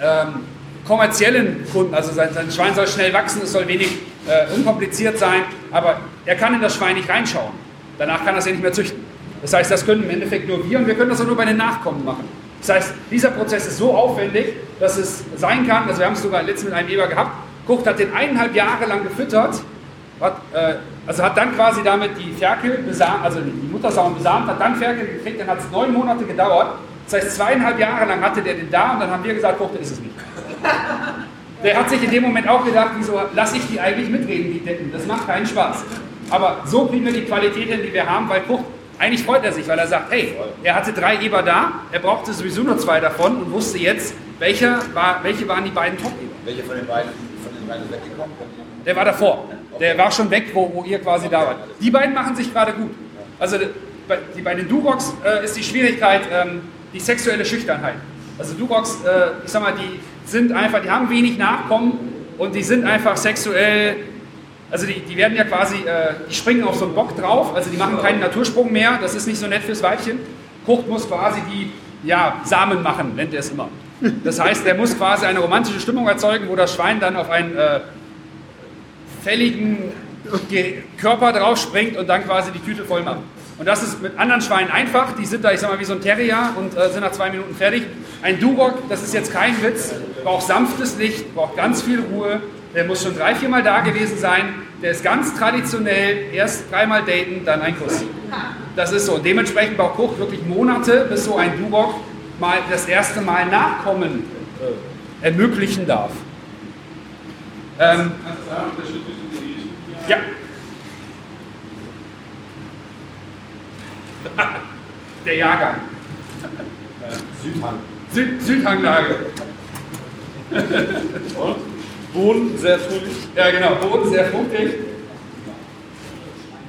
ähm, kommerziellen Kunden, also sein, sein, Schwein soll schnell wachsen, es soll wenig äh, unkompliziert sein, aber er kann in das Schwein nicht reinschauen. Danach kann er es ja nicht mehr züchten. Das heißt, das können im Endeffekt nur wir und wir können das auch nur bei den Nachkommen machen. Das heißt, dieser Prozess ist so aufwendig, dass es sein kann, also wir haben es sogar letztens mit einem Eber gehabt, Kucht hat den eineinhalb Jahre lang gefüttert, hat, äh, also hat dann quasi damit die Ferkel besamt, also die Muttersauen besamt, hat dann Ferkel gekriegt, dann hat es neun Monate gedauert. Das heißt, zweieinhalb Jahre lang hatte der den da und dann haben wir gesagt, Kucht, ist es nicht. Der hat sich in dem Moment auch gedacht, wieso lasse ich die eigentlich mitreden, die Deppen? Das macht keinen Spaß. Aber so kriegen wir die Qualität hin, die wir haben, weil Kucht, eigentlich freut er sich, weil er sagt, hey, er hatte drei Eber da, er brauchte sowieso nur zwei davon und wusste jetzt, welche, war, welche waren die beiden Top-Eber. Welche von den beiden, von den beiden weggekommen? Der war davor. Der war schon weg, wo, wo ihr quasi da wart. Die beiden machen sich gerade gut. Also die, bei den Durox äh, ist die Schwierigkeit ähm, die sexuelle Schüchternheit. Also Durox, äh, ich sag mal, die sind einfach, die haben wenig Nachkommen und die sind einfach sexuell, also die, die werden ja quasi, äh, die springen auf so einen Bock drauf, also die machen keinen Natursprung mehr, das ist nicht so nett fürs Weibchen. Kucht muss quasi die ja, Samen machen, nennt er es immer. Das heißt, der muss quasi eine romantische Stimmung erzeugen, wo das Schwein dann auf einen äh, fälligen Körper drauf springt und dann quasi die Tüte voll macht. Und das ist mit anderen Schweinen einfach. Die sind da, ich sag mal, wie so ein Terrier und äh, sind nach zwei Minuten fertig. Ein Durock, das ist jetzt kein Witz, braucht sanftes Licht, braucht ganz viel Ruhe. Der muss schon drei, viermal da gewesen sein. Der ist ganz traditionell, erst dreimal daten, dann ein Kuss. Das ist so. Und dementsprechend braucht Koch wirklich Monate, bis so ein Durock mal das erste Mal Nachkommen äh, ermöglichen darf. Ähm, ja. Der Jahrgang. Südhang. Süd Südhanglage. Und? Boden sehr fruchtig. Ja, genau, Boden sehr fruchtig.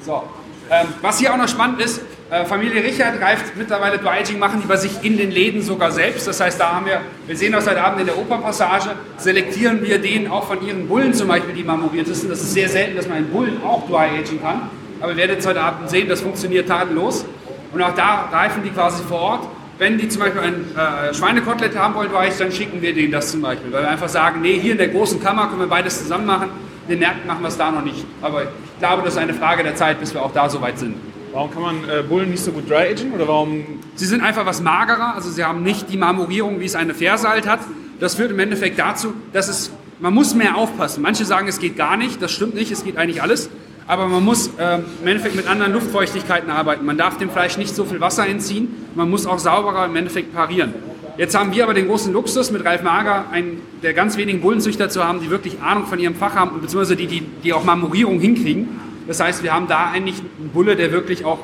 So. Ähm, was hier auch noch spannend ist, äh, Familie Richard greift mittlerweile Dry-Aging, machen die bei sich in den Läden sogar selbst. Das heißt, da haben wir, wir sehen das heute Abend in der Opernpassage, selektieren wir den auch von ihren Bullen zum Beispiel, die marmoriertesten. Das ist sehr selten, dass man einen Bullen auch Dry-Aging kann. Aber ihr werdet es heute Abend sehen, das funktioniert tadellos. Und auch da reifen die quasi vor Ort. Wenn die zum Beispiel ein äh, Schweinekotelett haben wollen, weich, dann schicken wir denen das zum Beispiel. Weil wir einfach sagen, nee, hier in der großen Kammer können wir beides zusammen machen. In den Märkten machen wir es da noch nicht. Aber ich glaube, das ist eine Frage der Zeit, bis wir auch da so weit sind. Warum kann man äh, Bullen nicht so gut dry agen oder warum? Sie sind einfach was magerer, also sie haben nicht die Marmorierung, wie es eine Ferse halt hat. Das führt im Endeffekt dazu, dass es, man muss mehr aufpassen. Manche sagen, es geht gar nicht, das stimmt nicht, es geht eigentlich alles aber man muss äh, im Endeffekt mit anderen Luftfeuchtigkeiten arbeiten. Man darf dem Fleisch nicht so viel Wasser entziehen, man muss auch sauberer im Endeffekt parieren. Jetzt haben wir aber den großen Luxus, mit Ralf Mager einen der ganz wenigen Bullenzüchter zu haben, die wirklich Ahnung von ihrem Fach haben, beziehungsweise die, die, die auch Marmorierung hinkriegen. Das heißt, wir haben da eigentlich einen Bulle, der wirklich auch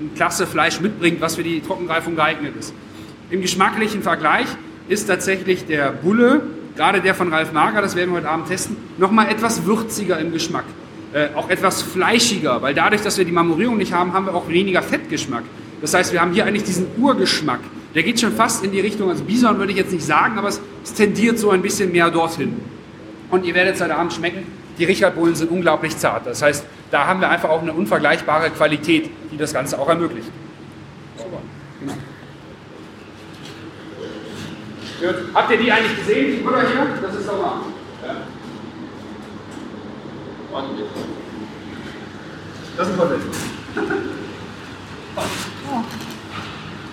ein klasse Fleisch mitbringt, was für die Trockenreifung geeignet ist. Im geschmacklichen Vergleich ist tatsächlich der Bulle, gerade der von Ralf Mager, das werden wir heute Abend testen, nochmal etwas würziger im Geschmack äh, auch etwas fleischiger, weil dadurch, dass wir die Marmorierung nicht haben, haben wir auch weniger Fettgeschmack. Das heißt, wir haben hier eigentlich diesen Urgeschmack. Der geht schon fast in die Richtung, also Bison würde ich jetzt nicht sagen, aber es, tendiert so ein bisschen mehr dorthin. Und ihr werdet es heute Abend schmecken, die Richard-Bullen sind unglaublich zart. Das heißt, da haben wir einfach auch eine unvergleichbare Qualität, die das Ganze auch ermöglicht. Super. Genau. Habt ihr die eigentlich gesehen, die Butter hier? Das ist doch mal. Ja. Ordentlich. Das ist ein.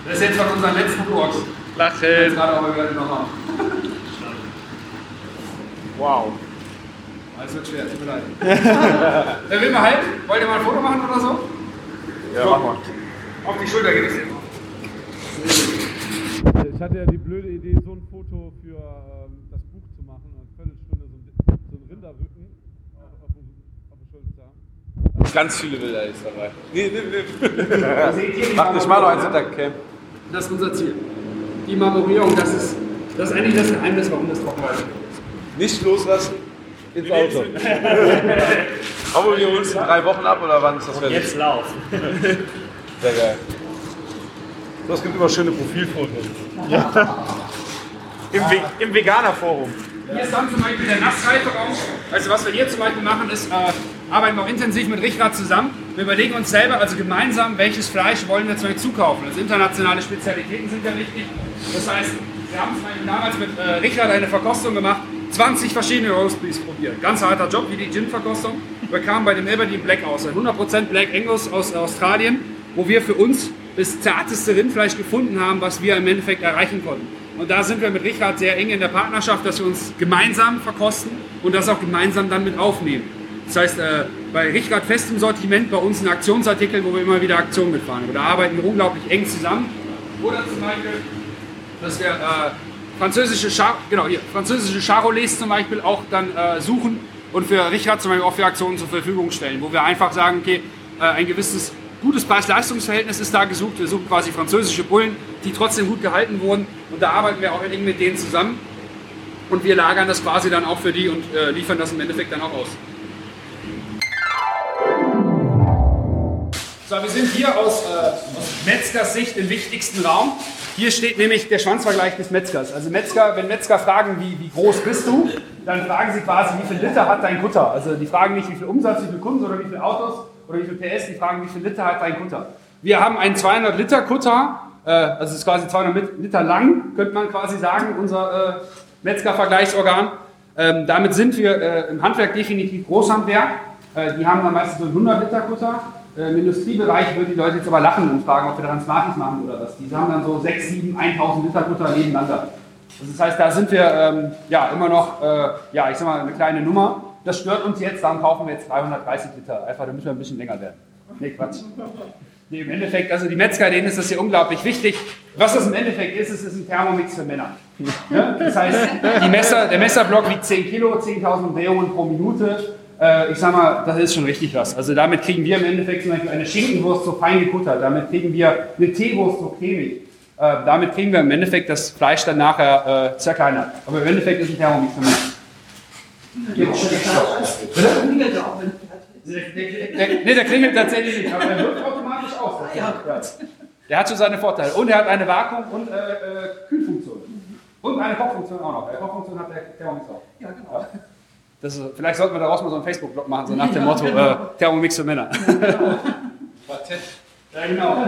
Das ist jetzt von unserem letzten Kurs. Lachen. Jetzt gerade aber gerade noch haben. Wow. Es wird schwer, tut mir leid. Wer will mal halb? Wollt ihr mal ein Foto machen oder so? Ja, mach mal. Auf die Schulter geht es jetzt. Ich hatte ja die blöde Idee, so ein Foto für ähm, das Buch zu machen, eine Viertelstunde so ein, so ein Rinderrücken auf, auf, auf der Schulter zu haben. Ganz viele Bilder ist dabei. Nee, nee, nee. Mach dich mal noch eins hinter Cam. Das ist unser Ziel. Die Marmorierung, das ist, das ist eigentlich das Geheimnis, warum das trocken ist. Nicht loslassen. Ins Auto. Aber wir holen es in drei Wochen ab oder wann ist das fertig? Jetzt laufen. Sehr geil. Das gibt immer schöne Profilfotos. Im, Ve Im Veganer-Forum. Hier ist dann zum Beispiel der Nassreiferaum. Also was wir hier zum Beispiel machen, ist, äh, arbeiten wir auch intensiv mit Richrad zusammen. Wir überlegen uns selber, also gemeinsam, welches Fleisch wollen wir zum Beispiel zukaufen. Also internationale Spezialitäten sind ja wichtig. Das heißt, wir haben damals mit äh, Richard eine Verkostung gemacht, 20 verschiedene Roastbeefs probiert. Ganz harter Job, wie die Gin-Verkostung. Wir kamen bei dem Aberdeen Black aus, ein 100% Black Angus aus Australien, wo wir für uns das zarteste Rindfleisch gefunden haben, was wir im Endeffekt erreichen konnten. Und da sind wir mit Richard sehr eng in der Partnerschaft, dass wir uns gemeinsam verkosten und das auch gemeinsam dann mit aufnehmen. Das heißt, äh, bei Richard fest im Sortiment, bei uns ein Aktionsartikel, wo wir immer wieder Aktionen mitfahren. Da arbeiten wir unglaublich eng zusammen. Oder zum Beispiel, dass wir äh, französische, Char genau, hier, französische Charolais zum Beispiel auch dann äh, suchen und für Richard zum Beispiel auch für Aktionen zur Verfügung stellen, wo wir einfach sagen, okay, äh, ein gewisses gutes Preis-Leistungs-Verhältnis ist da gesucht. Wir suchen quasi französische Bullen, die trotzdem gut gehalten wurden und da arbeiten wir auch eng mit denen zusammen und wir lagern das quasi dann auch für die und äh, liefern das im Endeffekt dann auch aus. So, wir sind hier aus, äh, aus Metzgers Sicht im wichtigsten Raum. Hier steht nämlich der Schwanzvergleich des Metzgers. Also Metzger, wenn Metzger fragen, wie, wie groß bist du, dann fragen sie quasi, wie viel Liter hat dein Kutter. Also die fragen nicht, wie viel Umsatz, wie viel Kunden oder wie viele Autos oder wie viel PS, die fragen, wie viel Liter hat dein Kutter. Wir haben einen 200 Liter Kutter, äh, also es ist quasi 200 Liter lang, könnte man quasi sagen, unser äh, Metzger-Vergleichsorgan. Ähm, damit sind wir äh, im Handwerk definitiv Großhandwerk. Äh, die haben dann meistens so einen 100 Liter Kutter. Äh, Im Industriebereich würden die Leute jetzt aber lachen und fragen, ob wir daran Smarties machen oder was. Die haben dann so 6, 7, 1000 Liter Kutter nebeneinander. Also das heißt, da sind wir ähm, ja immer noch, äh, ja, ich sag mal, eine kleine Nummer. Das stört uns jetzt, darum kaufen wir jetzt 330 Liter, einfach damit wir ein bisschen länger werden. Nee, Quatsch. Nee, im Endeffekt, also die Metzger, denen ist das hier unglaublich wichtig. Was das im Endeffekt ist, es ist ein Thermomix für Männer. Ja? Das heißt, Messer, der Messerblock wiegt 10 Kilo, 10.000 Umdrehungen pro Minute. Äh, ich sag mal, das ist schon richtig was. Also damit kriegen wir im Endeffekt zum Beispiel eine Schinkenwurst so fein gekuttert, damit kriegen wir eine Teewurst so cremig. Äh, damit kriegen wir im Endeffekt das Fleisch dann nachher äh, zerkleinert. Aber im Endeffekt ist ein Thermomix für. Der, der, nee, der klingelt tatsächlich nicht, aber er wirkt automatisch aus. Ja, Der hat schon seine Vorteile. Und er hat eine Vakuum- und äh, äh, Kühlfunktion. Und eine Kochfunktion auch noch. Eine Kochfunktion hat der Thermomix auch. Ja, genau. Das ist, vielleicht sollten wir daraus mal so einen Facebook-Blog machen, so nach dem Motto äh, Thermomix für Männer. ja, genau.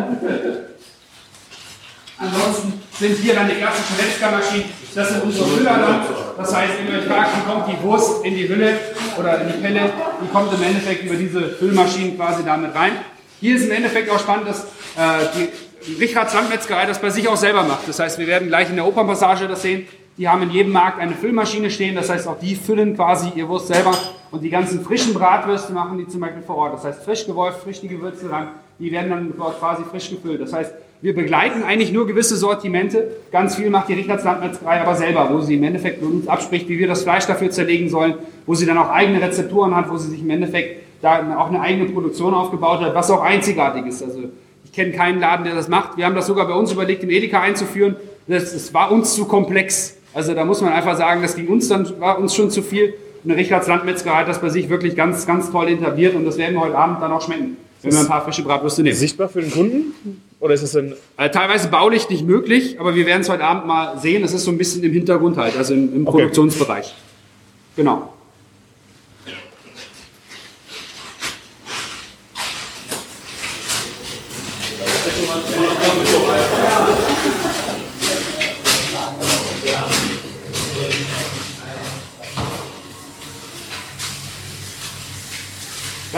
Ansonsten sind hier dann die klassischen Metzgermaschinen. Das sind unsere Hüller dann. Das heißt, wenn ihr euch fragt, wie kommt die Wurst in die Hülle oder in die Pelle, die kommt im Endeffekt über diese Füllmaschinen quasi damit rein. Hier ist im Endeffekt auch spannend, dass äh, die Richards Landmetzgerei das bei sich auch selber macht. Das heißt, wir werden gleich in der Opernpassage das sehen. Die haben in jedem Markt eine Füllmaschine stehen. Das heißt, auch die füllen quasi ihr Wurst selber. Und die ganzen frischen Bratwürste machen die zum Beispiel vor Ort. Das heißt, frisch gewolft, frisch die Gewürze ran. Die werden dann dort quasi frisch gefüllt. Das heißt, wir begleiten eigentlich nur gewisse Sortimente. Ganz viel macht die Richards Landmetzgerei aber selber, wo sie im Endeffekt mit uns abspricht, wie wir das Fleisch dafür zerlegen sollen, wo sie dann auch eigene Rezepturen hat, wo sie sich im Endeffekt da auch eine eigene Produktion aufgebaut hat, was auch einzigartig ist. Also ich kenne keinen Laden, der das macht. Wir haben das sogar bei uns überlegt, im Edeka einzuführen. Das, das war uns zu komplex. Also da muss man einfach sagen, das ging uns dann, war uns schon zu viel. Und Richards Landmetzger hat das bei sich wirklich ganz, ganz toll etabliert und das werden wir heute Abend dann auch schmecken, wenn wir ein paar frische Bratwürste nehmen. Sichtbar für den Kunden? Oder ist das ein. Also, teilweise baulich nicht möglich, aber wir werden es heute Abend mal sehen. Das ist so ein bisschen im Hintergrund halt, also im, im okay. Produktionsbereich. Genau.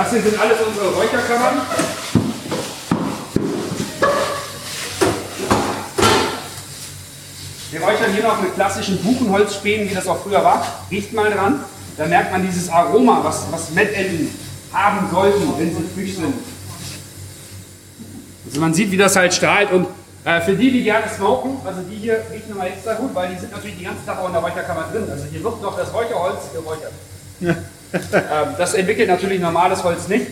Das hier sind alles unsere Räucherkammern. Wir räuchern hier noch mit klassischen Buchenholzspänen, wie das auch früher war. Riecht mal dran. Da merkt man dieses Aroma, was, was Mettenten haben sollten, wenn sie frisch sind. Also man sieht, wie das halt strahlt. Und äh, für die, die gerne smoken, also die hier riechen immer extra gut, weil die sind natürlich den ganzen Tag auch in der Räucherkammer drin. Also hier wird noch das Räucherholz geräuchert. ähm, das entwickelt natürlich normales Holz nicht.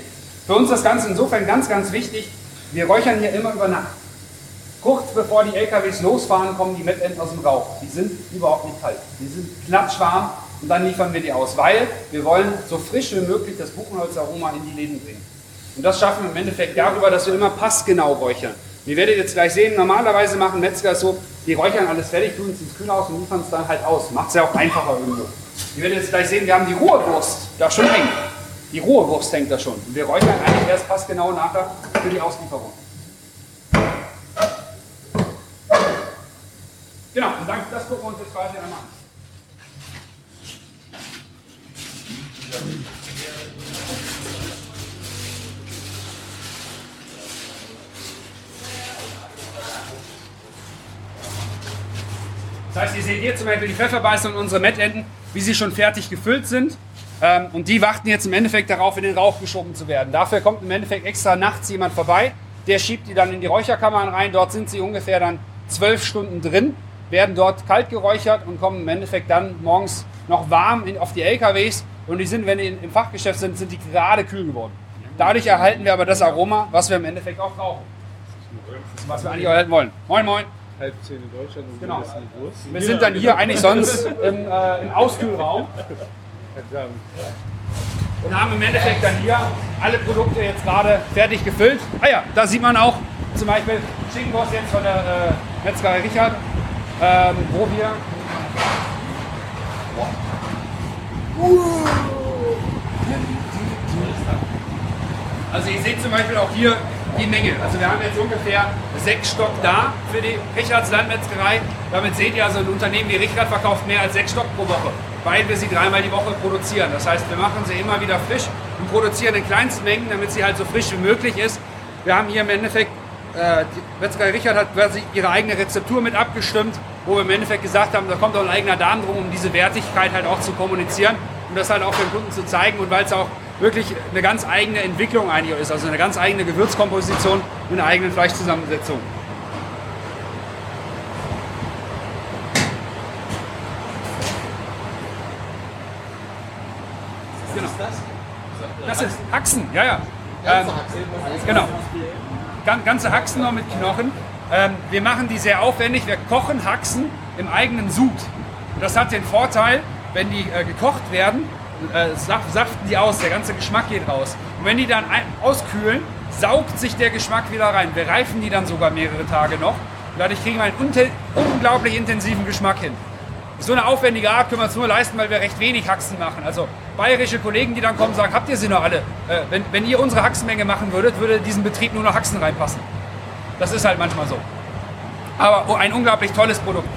Für uns das Ganze insofern ganz, ganz wichtig. Wir räuchern hier immer über Nacht. Kurz bevor die LKWs losfahren, kommen die Mettenten aus dem Rauch. Die sind überhaupt nicht kalt. Die sind klatschwarm und dann liefern wir die aus, weil wir wollen so frisch wie möglich das Buchenholzaroma in die Läden bringen. Und das schaffen wir im Endeffekt darüber, dass wir immer passgenau räuchern. Ihr werdet jetzt gleich sehen, normalerweise machen Metzger so, die räuchern alles fertig, tun es ins Kühlhaus und liefern es dann halt aus. Macht es ja auch einfacher irgendwo. Ihr werdet jetzt gleich sehen, wir haben die rohe Wurst da schon hängen. Die rohe Wurst hängt da schon. Und wir räuchern eigentlich erst passgenau nachher für die Auslieferung. Genau, und dann, das gucken wir uns jetzt quasi einmal an. Das heißt, ihr seht hier zum Beispiel die Pfefferbeißer und unsere Mettenten, wie sie schon fertig gefüllt sind. Ähm, und die warten jetzt im Endeffekt darauf, in den Rauch geschoben zu werden. Dafür kommt im Endeffekt extra nachts jemand vorbei, der schiebt die dann in die Räucherkammern rein. Dort sind sie ungefähr dann zwölf Stunden drin, werden dort kalt geräuchert und kommen im Endeffekt dann morgens noch warm in, auf die LKWs. Und die sind, wenn die im Fachgeschäft sind, sind die gerade kühl geworden. Dadurch erhalten wir aber das Aroma, was wir im Endeffekt auch brauchen. Was wir eigentlich erhalten wollen. Moin, moin. Halb zehn in Deutschland und Genau. Wir sind dann hier eigentlich sonst im, äh, im Auskühlraum und haben im Endeffekt dann hier alle Produkte jetzt gerade fertig gefüllt. Ah ja, da sieht man auch zum Beispiel Schinkenwurst jetzt von der äh, Metzgerei Richard, ähm, wo wir Also ihr seht zum Beispiel auch hier die Menge. Also wir haben jetzt ungefähr sechs Stock da für die Richards Landmetzgerei. Damit seht ihr also ein Unternehmen wie Richard verkauft mehr als sechs Stock pro Woche, weil wir sie dreimal die Woche produzieren. Das heißt, wir machen sie immer wieder frisch und produzieren in kleinsten Mengen, damit sie halt so frisch wie möglich ist. Wir haben hier im Endeffekt, äh, die Metzgerei Richard hat quasi ihre eigene Rezeptur mit abgestimmt, wo wir im Endeffekt gesagt haben, da kommt auch ein eigener Darm drum, um diese Wertigkeit halt auch zu kommunizieren und das halt auch den Kunden zu zeigen und weil es auch wirklich eine ganz eigene Entwicklung eigentlich ist, also eine ganz eigene Gewürzkomposition mit einer eigenen Fleischzusammensetzung. Genau. Das ist Haxen, ja, ja. Ähm, genau. Gan- Ganze Haxen noch mit Knochen. Ähm, wir machen die sehr aufwendig. Wir kochen Haxen im eigenen Sud. Und das hat den Vorteil, wenn die äh, gekocht werden, äh, saf- saften die aus, der ganze Geschmack geht raus. Und wenn die dann auskühlen, saugt sich der Geschmack wieder rein. Wir reifen die dann sogar mehrere Tage noch. Und dadurch kriegen wir einen unglaublich intensiven Geschmack hin. So eine aufwendige Art können wir uns nur leisten, weil wir recht wenig Haxen machen. Also bayerische Kollegen, die dann kommen, sagen, habt ihr sie noch alle? Äh, wenn, wenn ihr unsere Haxenmenge machen würdet, würde diesen Betrieb nur noch Haxen reinpassen. Das ist halt manchmal so. Aber oh, ein unglaublich tolles Produkt.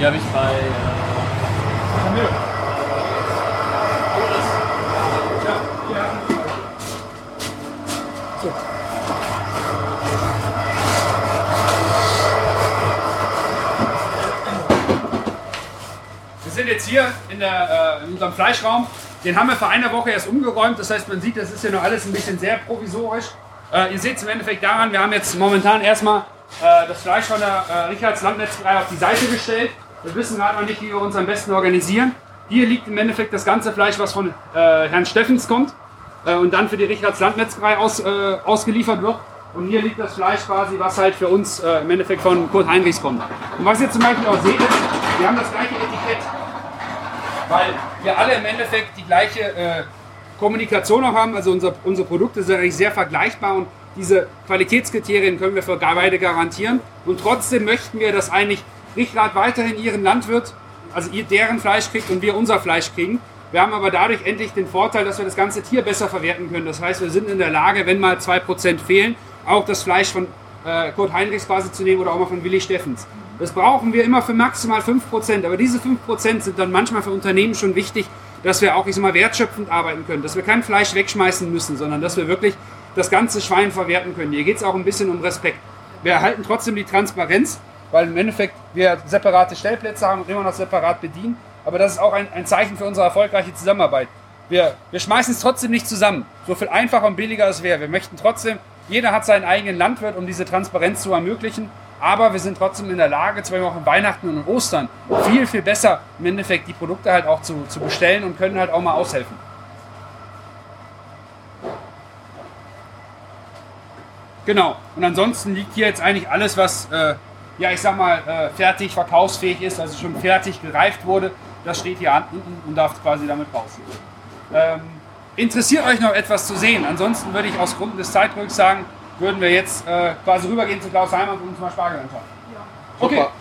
Die habe ich bei. Äh, jetzt hier in, der, äh, in unserem Fleischraum. Den haben wir vor einer Woche erst umgeräumt. Das heißt, man sieht, das ist ja nur alles ein bisschen sehr provisorisch. Äh, ihr seht es im Endeffekt daran, wir haben jetzt momentan erstmal äh, das Fleisch von der äh, Richards Landmetzgerei auf die Seite gestellt. Wir wissen gerade noch nicht, wie wir uns am besten organisieren. Hier liegt im Endeffekt das ganze Fleisch, was von äh, Herrn Steffens kommt äh, und dann für die Richards Landmetzgerei aus, äh, ausgeliefert wird. Und hier liegt das Fleisch quasi, was halt für uns im Endeffekt von Kurt Heinrichs kommt. Und was ihr zum Beispiel auch seht, ist, wir haben das gleiche Etikett weil wir alle im Endeffekt die gleiche äh, Kommunikation auch haben. Also unser, unsere Produkte sind eigentlich sehr vergleichbar und diese Qualitätskriterien können wir für beide garantieren. Und trotzdem möchten wir, dass eigentlich Richard weiterhin ihren Landwirt, also ihr deren Fleisch kriegt und wir unser Fleisch kriegen. Wir haben aber dadurch endlich den Vorteil, dass wir das ganze Tier besser verwerten können. Das heißt, wir sind in der Lage, wenn mal 2% fehlen, auch das Fleisch von äh, Kurt Heinrichs quasi zu nehmen oder auch mal von Willi Steffens. Das brauchen wir immer für maximal 5%, aber diese 5% sind dann manchmal für Unternehmen schon wichtig, dass wir auch, ich sag mal, wertschöpfend arbeiten können, dass wir kein Fleisch wegschmeißen müssen, sondern dass wir wirklich das ganze Schwein verwerten können. Hier geht es auch ein bisschen um Respekt. Wir erhalten trotzdem die Transparenz, weil im Endeffekt wir separate Stellplätze haben und immer noch separat bedienen. Aber das ist auch ein, ein Zeichen für unsere erfolgreiche Zusammenarbeit. Wir, wir schmeißen es trotzdem nicht zusammen, so viel einfacher und billiger es wäre. Wir möchten trotzdem, jeder hat seinen eigenen Landwirt, um diese Transparenz zu ermöglichen. Aber wir sind trotzdem in der Lage, zum Beispiel auch in Weihnachten und Ostern, viel, viel besser im Endeffekt die Produkte halt auch zu, zu bestellen und können halt auch mal aushelfen. Genau. Und ansonsten liegt hier jetzt eigentlich alles, was, äh, ja, ich sag mal, äh, fertig verkaufsfähig ist, also schon fertig gereift wurde. Das steht hier unten und darf quasi damit raus. Ähm, interessiert euch noch etwas zu sehen? Ansonsten würde ich aus Gründen des Zeitdrucks sagen, würden wir jetzt äh, quasi rübergehen zu Klaus Heimann und uns mal Spargel anschauen. Okay. Super.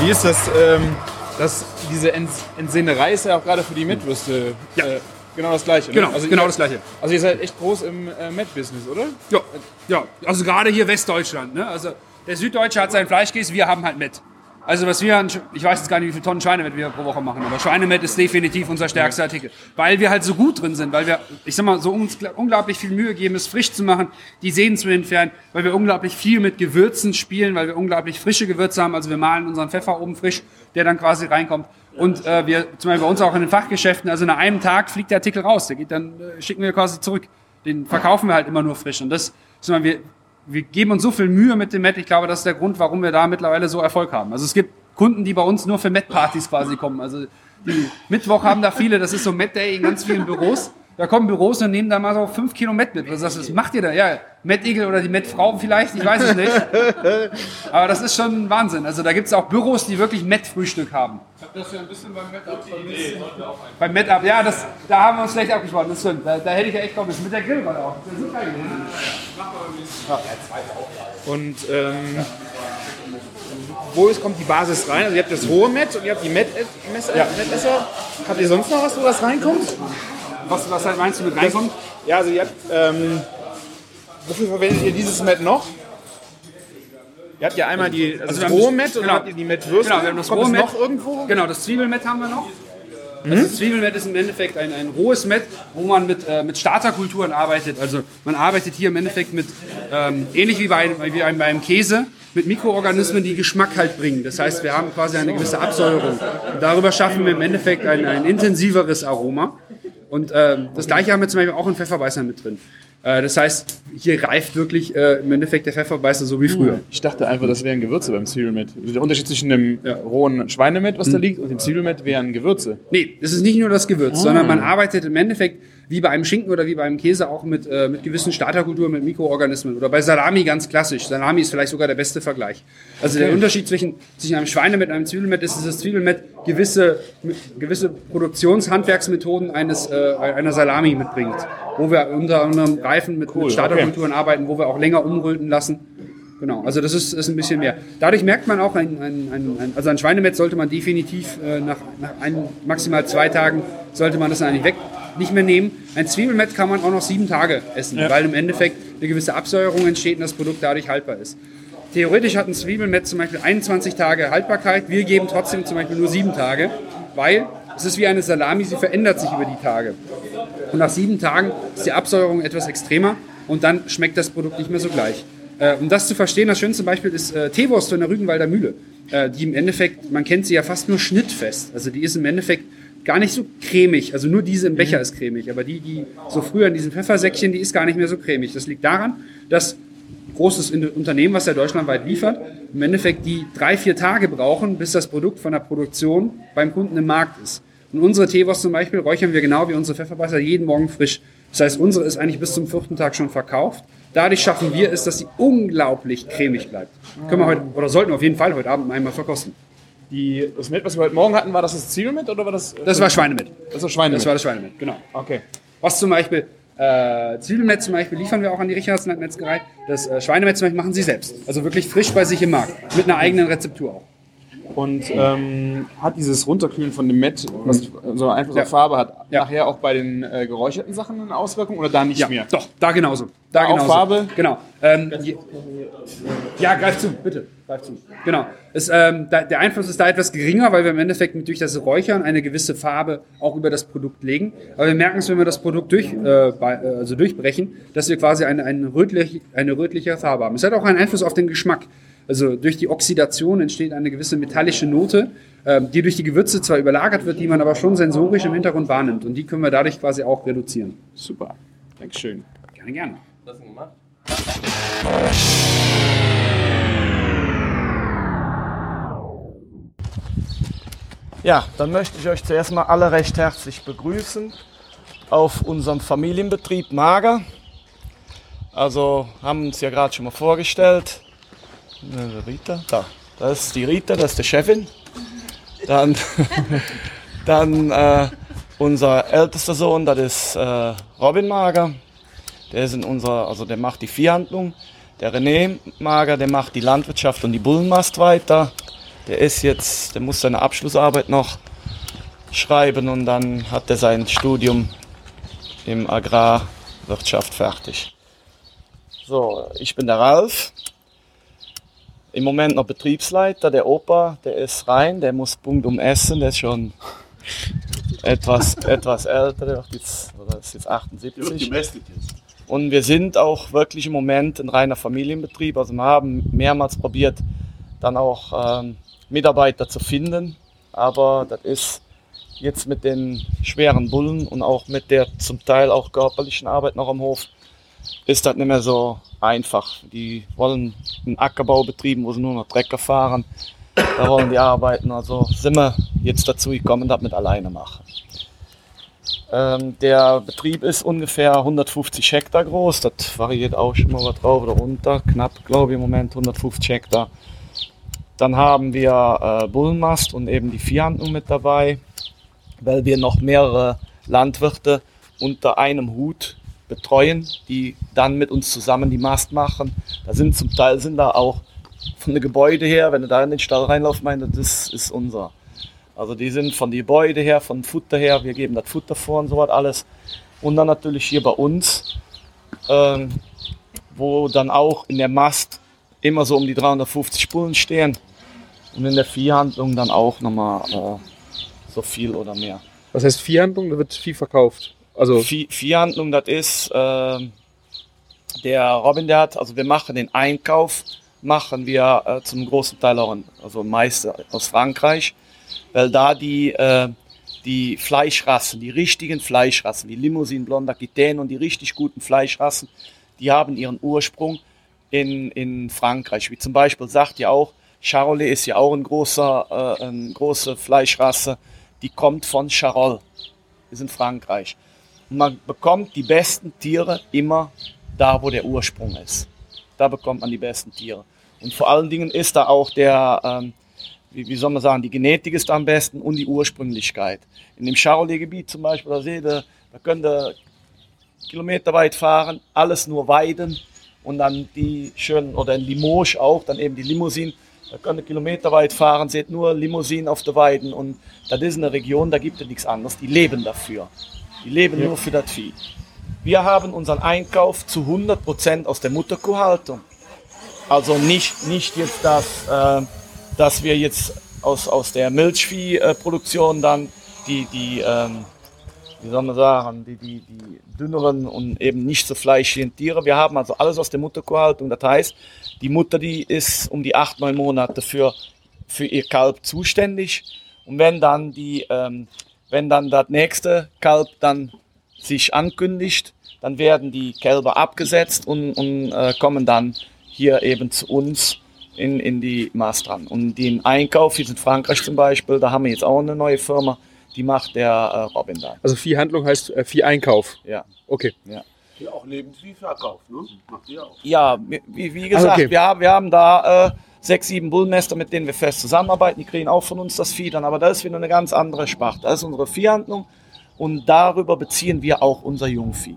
Wie ist das? Ähm, das diese Ent Entsenderei ist ja auch gerade für die Mettwürste Ja. äh, genau das gleiche. ne? Genau, also genau seid- das Gleiche. Also ihr seid echt groß im äh, Met-Business, oder? Ja, ja, also gerade hier Westdeutschland. Ne? Also der Süddeutsche hat seinen Fleischkäse, wir haben halt Mett. Also was wir, an ich weiß jetzt gar nicht, wie viele Tonnen Schweinemett wir pro Woche machen, aber Schweinemett ist definitiv unser stärkster Artikel. Weil wir halt so gut drin sind, weil wir, ich sag mal, so unglaublich viel Mühe geben, es frisch zu machen, die Sehnen zu entfernen, weil wir unglaublich viel mit Gewürzen spielen, weil wir unglaublich frische Gewürze haben. Also wir mahlen unseren Pfeffer oben frisch, der dann quasi reinkommt. Und äh, wir, zum Beispiel bei uns auch in den Fachgeschäften, also nach einem Tag fliegt der Artikel raus, der geht dann, äh, schicken wir quasi zurück. Den verkaufen wir halt immer nur frisch. Und das, mal, wir, wir geben uns so viel Mühe mit dem Met. Ich glaube, das ist der Grund, warum wir da mittlerweile so Erfolg haben. Also es gibt Kunden, die bei uns nur für Met-Partys quasi kommen. Also die Mittwoch haben da viele, das ist so Met Day in ganz vielen Büros. Da kommen Büros und nehmen da mal so fünf Kilo Met mit. Was, was macht ihr da? Ja, Met-Igel oder die Met-Frau vielleicht, ich weiß es nicht. Aber das ist schon Wahnsinn. Also da gibt es auch Büros, die wirklich Met-Frühstück haben. Das ja ein bisschen beim Wetter vermisst. Beim Met-Up, ja, das, da haben wir uns schlecht abgesprochen, das stimmt. Da, da hätte ich ja echt kommen müssen. Mit der Grillrolle auch. Das ist super gewesen. Und ähm, wo ist, kommt die Basis rein? Also ihr habt das rohe Met und ihr habt die Met-Messer. Met habt ihr sonst noch was, wo das reinkommt? Was, was halt meinst du mit reinkommt? Ja, also ihr habt, ähm, wofür verwendet ihr dieses Met noch? Ihr habt ja einmal die, also Also rohe Met und genau. dann habt ihr die Met-Würste. Genau, wir haben das rohe Met. noch irgendwo? Genau, das Zwiebelmett haben wir noch. Also das Zwiebelmett ist im Endeffekt ein, ein rohes Mett, wo man mit, äh, mit Starterkulturen arbeitet. Also man arbeitet hier im Endeffekt mit, ähm, ähnlich wie, bei, wie beim, beim Käse, mit Mikroorganismen, die Geschmack halt bringen. Das heißt, wir haben quasi eine gewisse Absäuerung. Und darüber schaffen wir im Endeffekt ein, ein intensiveres Aroma. Und ähm, das gleiche haben wir zum Beispiel auch in Pfefferbeißern mit drin. Äh, das heißt, hier reift wirklich äh, im Endeffekt der Pfefferbeißer so wie früher. Ich dachte einfach, das wären Gewürze beim Zwiebelmett. Also der Unterschied zwischen dem rohen Schweinemett, was da liegt, und dem Zwiebelmett wären Gewürze. Nee, das ist nicht nur das Gewürz, sondern man arbeitet im Endeffekt wie bei einem Schinken oder wie bei einem Käse auch mit, äh, mit gewissen Starterkulturen, mit Mikroorganismen. Oder bei Salami ganz klassisch. Salami ist vielleicht sogar der beste Vergleich. Also der Unterschied zwischen, zwischen einem Schweinemett und einem Zwiebelmett ist, dass das Zwiebelmett gewisse, gewisse Produktionshandwerksmethoden eines, äh, einer Salami mitbringt. Wo wir unter anderem Reifen mit, mit Starterkulturen arbeiten, wo wir auch länger umrühren lassen. Genau, also das ist, ist ein bisschen mehr. Dadurch merkt man auch, ein, ein, ein, ein, also ein Schweinemett sollte man definitiv äh, nach, nach ein, maximal zwei Tagen, sollte man das eigentlich weg, nicht mehr nehmen. Ein Zwiebelmett kann man auch noch sieben Tage essen, weil im Endeffekt eine gewisse Absäuerung entsteht und das Produkt dadurch haltbar ist. Theoretisch hat ein Zwiebelmett zum Beispiel 21 Tage Haltbarkeit, wir geben trotzdem zum Beispiel nur sieben Tage, weil es ist wie eine Salami, sie verändert sich über die Tage. Und nach sieben Tagen ist die Absäuerung etwas extremer und dann schmeckt das Produkt nicht mehr so gleich. Äh, um das zu verstehen, das schönste Beispiel ist äh, Teewurst von der Rügenwalder Mühle. Äh, die im Endeffekt, man kennt sie ja fast nur schnittfest. Also die ist im Endeffekt gar nicht so cremig. Also nur diese im Becher ist cremig. Aber die, die so früher in diesen Pfeffersäckchen, die ist gar nicht mehr so cremig. Das liegt daran, dass großes Unternehmen, was ja deutschlandweit liefert, im Endeffekt die drei, vier Tage brauchen, bis das Produkt von der Produktion beim Kunden im Markt ist. Und unsere Teewurst zum Beispiel räuchern wir genau wie unsere Pfefferbeißer jeden Morgen frisch. Das heißt, unsere ist eigentlich bis zum vierten Tag schon verkauft. Dadurch schaffen wir es, dass sie unglaublich cremig bleibt. Können wir heute, oder sollten wir auf jeden Fall heute Abend einmal verkosten. Die, das Met, was wir heute Morgen hatten, war das das Zwiebelmett oder war das? Das war Schweinemett. Das war Schweinemett. Das war das Schweinemett, genau. okay. Was zum Beispiel, äh, Zwiebelmett zum Beispiel liefern wir auch an die Richardsland Metzgerei. Das äh, Schweinemett zum Beispiel machen sie selbst. Also wirklich frisch bei sich im Markt. Mit einer eigenen Rezeptur auch. Und ähm, hat dieses Runterkühlen von dem Met, was so einen Einfluss Ja. auf Farbe hat, Ja. nachher auch bei den äh, geräucherten Sachen eine Auswirkung oder da nicht Ja, mehr? doch, da genauso. Da Auch genauso. Farbe? Genau. Ähm, ja, greif zu, bitte. Greif zu. Genau. Es, ähm, da, der Einfluss ist da etwas geringer, weil wir im Endeffekt durch das Räuchern eine gewisse Farbe auch über das Produkt legen. Aber wir merken es, wenn wir das Produkt durch, äh, bei, äh, also durchbrechen, dass wir quasi eine, eine, rötlich, eine rötliche Farbe haben. Es hat auch einen Einfluss auf den Geschmack. Also durch die Oxidation entsteht eine gewisse metallische Note, ähm, die durch die Gewürze zwar überlagert wird, die man aber schon sensorisch im Hintergrund wahrnimmt. Und die können wir dadurch quasi auch reduzieren. Super. Dankeschön. Gerne, gerne. Denn gemacht? Ja, dann möchte ich euch zuerst mal alle recht herzlich begrüßen auf unserem Familienbetrieb Mager. Also haben uns ja gerade schon mal vorgestellt. Äh, Rita, da, das ist die Rita, das ist die Chefin. Dann, dann äh, unser ältester Sohn, das ist äh, Robin Mager. Der ist in unserer, also der macht die Viehhandlung. Der René Mager, der macht die Landwirtschaft und die Bullenmast weiter. Der ist jetzt, der muss seine Abschlussarbeit noch schreiben und dann hat er sein Studium im Agrarwirtschaft fertig. So, ich bin der Ralf. Im Moment noch Betriebsleiter. Der Opa, der ist rein, der muss Punkt um essen, der ist schon etwas, etwas älter, jetzt, oder ist jetzt 78. gemästet jetzt. Und wir sind auch wirklich im Moment ein reiner Familienbetrieb. Also wir haben mehrmals probiert, dann auch ähm, Mitarbeiter zu finden. Aber das ist jetzt mit den schweren Bullen und auch mit der zum Teil auch körperlichen Arbeit noch am Hof, ist das nicht mehr so einfach. Die wollen einen Ackerbau betrieben, wo sie nur noch Trecker fahren. Da wollen die arbeiten. Also sind wir jetzt dazu gekommen, das mit alleine machen. Ähm, der Betrieb ist ungefähr 150 Hektar groß. Das variiert auch schon mal was drauf oder runter. Knapp, glaube ich, im Moment 150 Hektar. Dann haben wir äh, Bullenmast und eben die Viehhandlung mit dabei, weil wir noch mehrere Landwirte unter einem Hut betreuen, die dann mit uns zusammen die Mast machen. Da sind zum Teil sind da auch von den Gebäude her, wenn du da in den Stall reinlaufst, meine, das ist unser. Also die sind von den Gebäude her, von Futter her, wir geben das Futter vor und so was alles. Und dann natürlich hier bei uns, ähm, wo dann auch in der Mast immer so um die 350 Bullen stehen und in der Viehhandlung dann auch nochmal äh, so viel oder mehr. Was heißt Viehhandlung? Da wird Vieh verkauft. Also Vieh, Viehhandlung, das ist, ähm, der Robin, der hat, also wir machen den Einkauf, machen wir äh, zum großen Teil auch, also meist aus Frankreich, weil da die, äh, die Fleischrassen, die richtigen Fleischrassen, die Limousin, Blond Aquitaine und die richtig guten Fleischrassen, die haben ihren Ursprung in, in Frankreich. Wie zum Beispiel sagt ja auch, Charolais ist ja auch ein großer, äh, eine große Fleischrasse, die kommt von Charolles, ist in Frankreich. Man bekommt die besten Tiere immer da, wo der Ursprung ist. Da bekommt man die besten Tiere. Und vor allen Dingen ist da auch der, ähm, wie, wie soll man sagen, die Genetik ist am besten und die Ursprünglichkeit. In dem Charolais-Gebiet zum Beispiel, da seht ihr, da könnt ihr kilometerweit fahren, alles nur Weiden und dann die schönen, oder in Limoges auch, dann eben die Limousinen, da könnt ihr kilometerweit fahren, seht nur Limousinen auf der Weiden und das ist eine Region, da gibt es nichts anderes, die leben dafür. Die leben nur für das Vieh. Wir haben unseren Einkauf zu 100% aus der Mutterkuhhaltung. Also nicht, nicht jetzt, dass, äh, dass wir jetzt aus, aus der Milchviehproduktion dann die, die ähm, wie soll man sagen, die, die, die dünneren und eben nicht so fleischigen Tiere. Wir haben also alles aus der Mutterkuhhaltung. Das heißt, die Mutter, die ist um die acht, neun Monate für, für ihr Kalb zuständig. Und wenn dann die, ähm, wenn dann das nächste Kalb dann sich ankündigt, dann werden die Kälber abgesetzt und, und äh, kommen dann hier eben zu uns in, in die Mast dran. Und den Einkauf, hier in Frankreich zum Beispiel, da haben wir jetzt auch eine neue Firma, die macht der äh, Robin da. Also Viehhandlung heißt äh, Vieheinkauf. Ja. Okay. Ja. Ja, auch Lebensvieh verkauft, ne? Macht ihr auch. Ja, wie, wie gesagt, okay. wir, haben, wir haben da äh, sechs, sieben Bullnester, mit denen wir fest zusammenarbeiten. Die kriegen auch von uns das Vieh dann, aber das ist wieder eine ganz andere Sparte. Das ist unsere Viehhandlung und darüber beziehen wir auch unser Jungvieh.